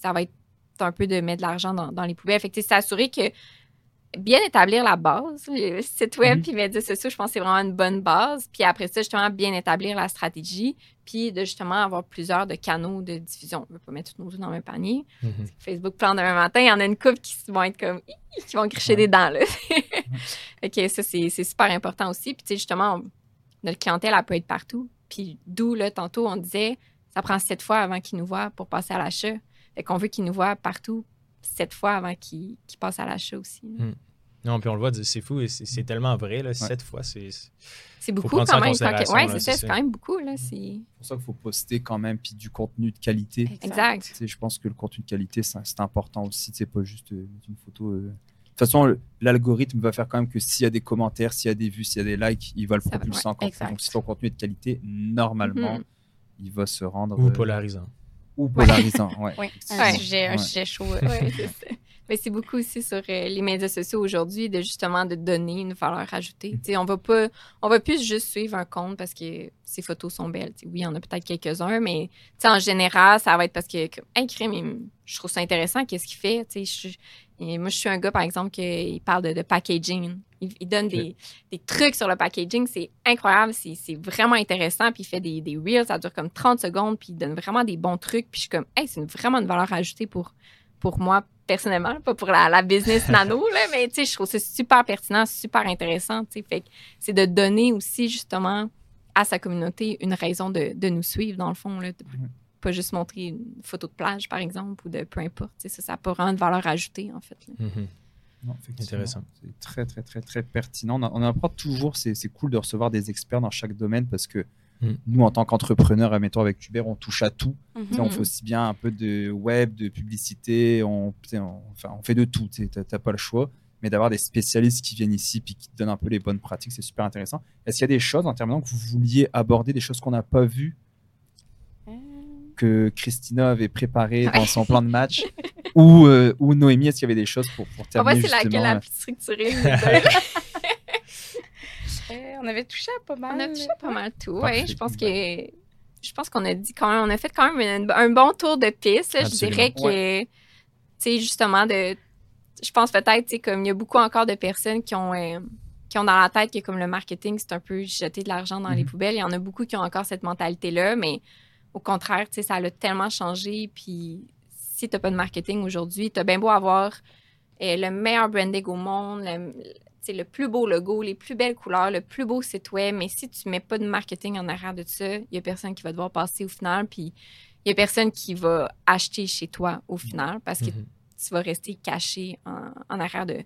Ça va être un peu de mettre de l'argent dans, dans les poubelles. Fait que, s'assurer que bien établir la base. Le site web Mhm. puis médias sociaux, je pense que c'est vraiment une bonne base. Puis après ça, justement, bien établir la stratégie, puis de justement avoir plusieurs de canaux de diffusion. On ne veut pas mettre tous nos œufs dans le même panier. Mhm. Facebook plan demain matin, il y en a une couple qui vont être comme qui vont gricher Ouais. des dents là. OK, ça c'est c'est super important aussi. Puis tu sais justement, on- notre clientèle elle peut être partout. Puis d'où là tantôt on disait ça prend sept fois avant qu'ils nous voient pour passer à l'achat. Fait qu'on veut qu'ils nous voient partout sept fois avant qu'ils qu'ils passent à l'achat aussi. Non, puis on le voit, c'est fou et c'est tellement vrai. Là, Sept fois, c'est. c'est- beaucoup quand même. que- là, c'est ça, c'est quand même beaucoup là. C'est pour ça qu'il faut poster quand même, puis du contenu de qualité. exact. Tu sais, je pense que le contenu de qualité, c'est important aussi. C'est pas juste euh, une photo. euh. De toute façon, l'algorithme va faire quand même que s'il y a des commentaires, s'il y a des vues, s'il y a des likes, il va le Ça va, propulser ouais, en contenu. exact. Donc, si ton contenu est de qualité, normalement, Mhm. il va se rendre. Ou euh, polarisant. ou polarisant. Ouais. Oui, un Ouais. sujet, un Ouais. sujet chaud. Mais c'est beaucoup aussi sur euh, les médias sociaux aujourd'hui de justement de donner une valeur ajoutée. Sais, on va pas, on va plus juste suivre un compte parce que ses photos sont belles. Oui, il y en a peut-être quelques-uns, mais en général, ça va être parce que, Hey, crime, je trouve ça intéressant, qu'est-ce qu'il fait? Je- et moi, je suis un gars, par exemple, qui parle de, de packaging. Il, il donne des, des trucs sur le packaging. C'est incroyable. C'est vraiment intéressant. Puis il fait des, des reels. Ça dure comme 30 secondes. Puis il donne vraiment des bons trucs. Puis je suis comme, hey, c'est vraiment une valeur ajoutée pour, pour moi personnellement, pas pour la, la business nano, là, mais tu sais, je trouve ça super pertinent, super intéressant. tu sais. Fait que c'est de donner aussi justement à sa communauté une raison de, de nous suivre, dans le fond. Là, de- Ouais. Pas juste montrer une photo de plage, par exemple, ou de peu importe. tu sais, Ça, ça peut rendre valeur ajoutée, en fait. Mhm. Non, Intéressant. C'est très, très, très, très pertinent. On, on apprend toujours, c'est c'est cool de recevoir des experts dans chaque domaine parce que Mm. nous, en tant qu'entrepreneurs, admettons avec Uber, on touche à tout. Sais, On Mhm. fait aussi bien un peu de web, de publicité, on, tu sais, on- enfin, on fait de tout, tu n'as pas le choix. Mais d'avoir des spécialistes qui viennent ici puis qui te donnent un peu les bonnes pratiques, c'est super intéressant. Est-ce qu'il y a des choses en terminant que vous vouliez aborder, des choses qu'on n'a pas vues, Euh, que Christina avait préparées dans son plan de match ou, euh, ou Noémie, est-ce qu'il y avait des choses pour, pour On va terminer c'est laquelle la plus structurée. euh, on avait touché à pas mal. On a touché pas mal tout, ouais. Je pense que je pense qu'on a dit quand même, on a fait quand même un bon tour de piste. là. Je dirais que, tu sais, justement, de, je pense peut-être, tu sais, comme il y a beaucoup encore de personnes qui ont, euh, qui ont dans la tête que comme le marketing, c'est un peu jeter de l'argent dans les Mhm. poubelles. Il y en a beaucoup qui ont encore cette mentalité-là, mais au contraire, tu sais, ça a tellement changé. Puis si t'as pas de marketing aujourd'hui, t'as bien beau avoir euh, le meilleur branding au monde, le, sais, le plus beau logo, les plus belles couleurs, le plus beau site web, mais si tu mets pas de marketing en arrière de ça, il y a personne qui va te voir passer au final, puis il y a personne qui va acheter chez toi au final parce que Mhm. tu vas rester caché en, en arrière de,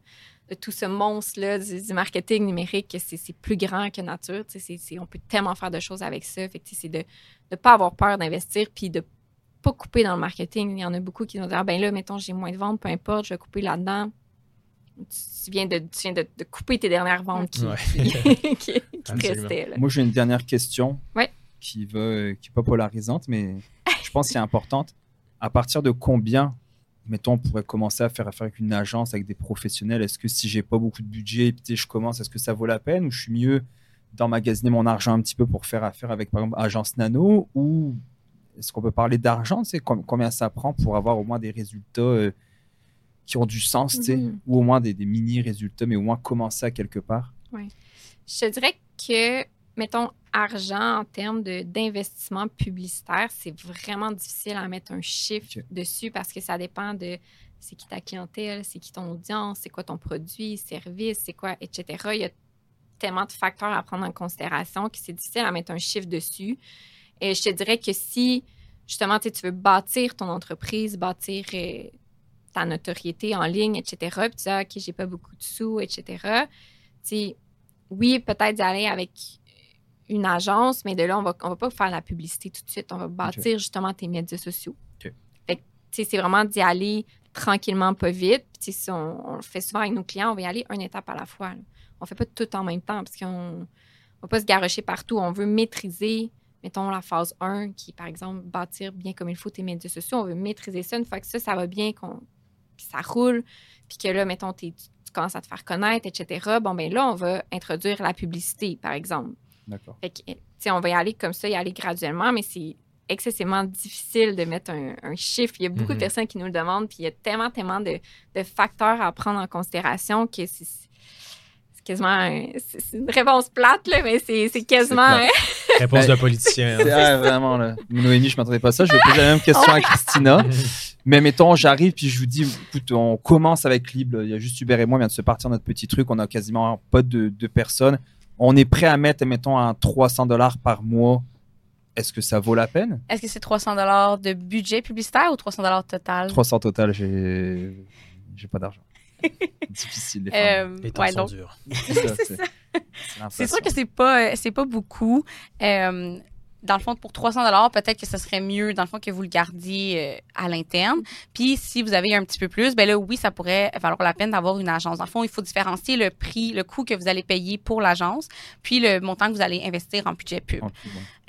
de tout ce monstre-là du, du marketing numérique, que c'est c'est plus grand que nature. c'est- c'est- on peut tellement faire de choses avec ça. Fait c'est de ne pas avoir peur d'investir puis de pas couper dans le marketing. Il y en a beaucoup qui vont dire, Ah, ben là, mettons, j'ai moins de ventes, peu importe, je vais couper là-dedans. Tu viens de, tu viens de, de couper tes dernières ventes qui, Ouais. qui, qui- qui te Absolument. restaient. là. Moi, j'ai une dernière question Ouais. qui va, euh, qui est pas polarisante, mais je pense qu'elle est importante. À partir de combien, mettons, on pourrait commencer à faire affaire avec une agence, avec des professionnels? Est-ce que si j'ai pas beaucoup de budget, et puis je commence, est-ce que ça vaut la peine ou je suis mieux d'emmagasiner mon argent un petit peu pour faire affaire avec, par exemple, agence nano ou est-ce qu'on peut parler d'argent? C'est combien ça prend pour avoir au moins des résultats euh, qui ont du sens, Mhm. ou au moins des, des mini résultats, mais au moins commencer à quelque part. Je te dirais que, mettons, argent en termes d'investissement publicitaire, c'est vraiment difficile à mettre un chiffre dessus parce que ça dépend de c'est qui ta clientèle, c'est qui ton audience, c'est quoi ton produit, service, c'est quoi, etc. Il y a tellement de facteurs à prendre en considération que c'est difficile à mettre un chiffre dessus. Et je te dirais que si, justement, tu veux bâtir ton entreprise, bâtir euh, ta notoriété en ligne, etc., puis tu dis, Ah, OK, j'ai pas beaucoup de sous, etc., tu sais, oui, peut-être d'y aller avec une agence, mais de là, on va, on va pas faire la publicité tout de suite. On va bâtir justement tes médias sociaux. Fait que, tu sais, c'est vraiment d'y aller tranquillement, pas vite. Puis, si on, on le fait souvent avec nos clients, on va y aller une étape à la fois. là. On fait pas tout en même temps parce qu'on ne va pas se garocher partout. On veut maîtriser, mettons, la phase 1, qui est, par exemple, bâtir bien comme il faut tes médias sociaux. On veut maîtriser ça. Une fois que ça, ça va bien, qu'on, que ça roule, puis que là, mettons, t'es- tu, commences à te faire connaître, etc. Bon, ben là, on va introduire la publicité, par exemple. D'accord. Fait que, tu sais, on va y aller comme ça, y aller graduellement, mais c'est excessivement difficile de mettre un, un chiffre. Il y a beaucoup Mhm. de personnes qui nous le demandent, puis il y a tellement, tellement de, de facteurs à prendre en considération que c'est quasiment un- c'est une réponse plate, là, mais c'est c'est quasiment. Réponse de politicien. C'est- ah, vraiment, là. Noémie, je m'attendais pas à ça. Je vais poser la même question à Christina. Mais mettons, j'arrive, puis je vous dis, écoute, on commence avec Libre. Il y a juste Hubert et moi, on vient de se partir notre petit truc. On a quasiment pas de, de personnes. On est prêt à mettre, mettons, un 300 dollars par mois. Est-ce que ça vaut la peine? Est-ce que c'est 300 dollars de budget publicitaire ou 300 dollars total? 300 total, j'ai j'ai pas d'argent. Difficile, les. Euh, Les temps ouais, sont donc, durs. C'est sûr que c'est pas euh, c'est pas beaucoup. Euh, dans le fond, pour 300 dollars, peut-être que ce serait mieux dans le fond que vous le gardiez euh, à l'interne. Puis si vous avez un petit peu plus, ben là oui, ça pourrait valoir la peine d'avoir une agence. Dans le fond, il faut différencier le prix, le coût que vous allez payer pour l'agence, puis le montant que vous allez investir en budget pub.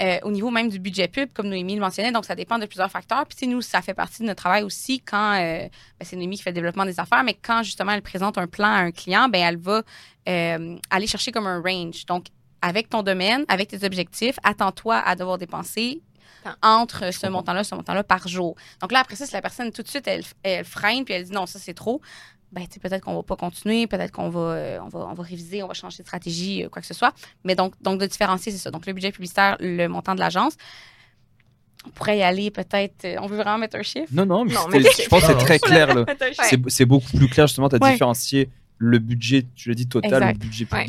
Euh, au niveau même du budget pub, comme Noémie le mentionnait, donc ça dépend de plusieurs facteurs. Puis nous, ça fait partie de notre travail aussi quand euh, ben, c'est Noémie qui fait le développement des affaires, mais quand justement elle présente un plan à un client, ben elle va aller chercher comme un range. Donc avec ton domaine, avec tes objectifs, attends-toi à devoir dépenser entre ce montant-là, ce montant-là par jour. Donc là, après ça, si la personne tout de suite, elle, elle freine puis elle dit non, ça c'est trop, ben, tu sais, peut-être qu'on va pas continuer, peut-être qu'on va, euh, on va, on va réviser, on va changer de stratégie, euh, quoi que ce soit. Mais donc, donc de différencier, c'est ça. Donc, le budget publicitaire, le montant de l'agence. On pourrait y aller peut-être. euh, on veut vraiment mettre un chiffre? Non, non, mais Non, c'était- mais- je pense que c'est très clair. là. C'est- C'est beaucoup plus clair, justement, tu as Ouais. différencié le budget, tu l'as dit, total, Exact. le budget Ouais.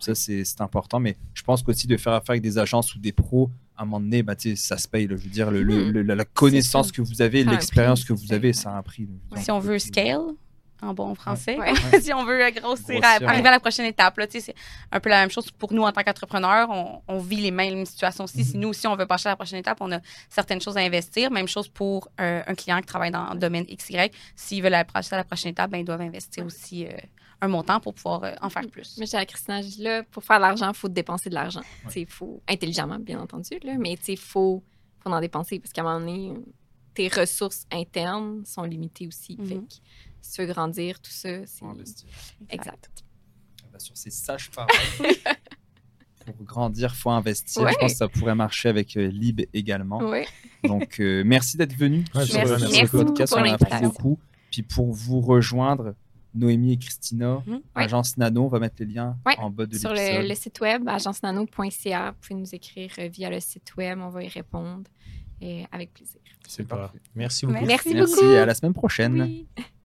Ça, c'est important. Mais je pense qu'aussi de faire affaire avec des agences ou des pros, à un moment donné, bah, tu sais, ça se paye. là. Je veux dire, le, le- le- la, la connaissance que vous avez, l'expérience que vous avez, ça a un prix. Si on veut scale, en bon français, Ouais. si on veut grossir, à- ouais. arriver à la prochaine étape, là, tu sais, c'est un peu la même chose pour nous en tant qu'entrepreneurs. On, on vit les mêmes situations aussi. Si Mhm. nous aussi, on veut passer à la prochaine étape, on a certaines choses à investir. Même chose pour euh, un client qui travaille dans le domaine XY. S'ils veulent aller passer à la prochaine étape, ben, ils doivent investir aussi euh, un montant pour pouvoir euh, en faire plus. Mais j'ai à Christina, je dis là, pour faire de l'argent, il faut dépenser de l'argent. Il faut, intelligemment, bien entendu, là, mais il faut, faut en dépenser parce qu'à un moment donné, tes ressources internes sont limitées aussi. Mhm. Fait que si tu veux grandir, tout ça, c'est. Faut investir. Exact. Bah, sur ces sages paroles, pour grandir, faut investir. Ouais. Je pense que ça pourrait marcher avec euh, Lib également. Oui. Donc, euh, merci d'être venu Ouais, sur merci. podcast. pour On a appris beaucoup. Puis pour vous rejoindre, Noémie et Christina, Mhm. Ouais. Agence Nano, on va mettre les liens Ouais. en bas de Sur l'épisode. le, le site web, agencenano.ca, vous pouvez nous écrire euh, via le site web, on va y répondre et avec plaisir. C'est Super. parfait. Merci beaucoup. Merci Merci beaucoup. et à la semaine prochaine. Oui.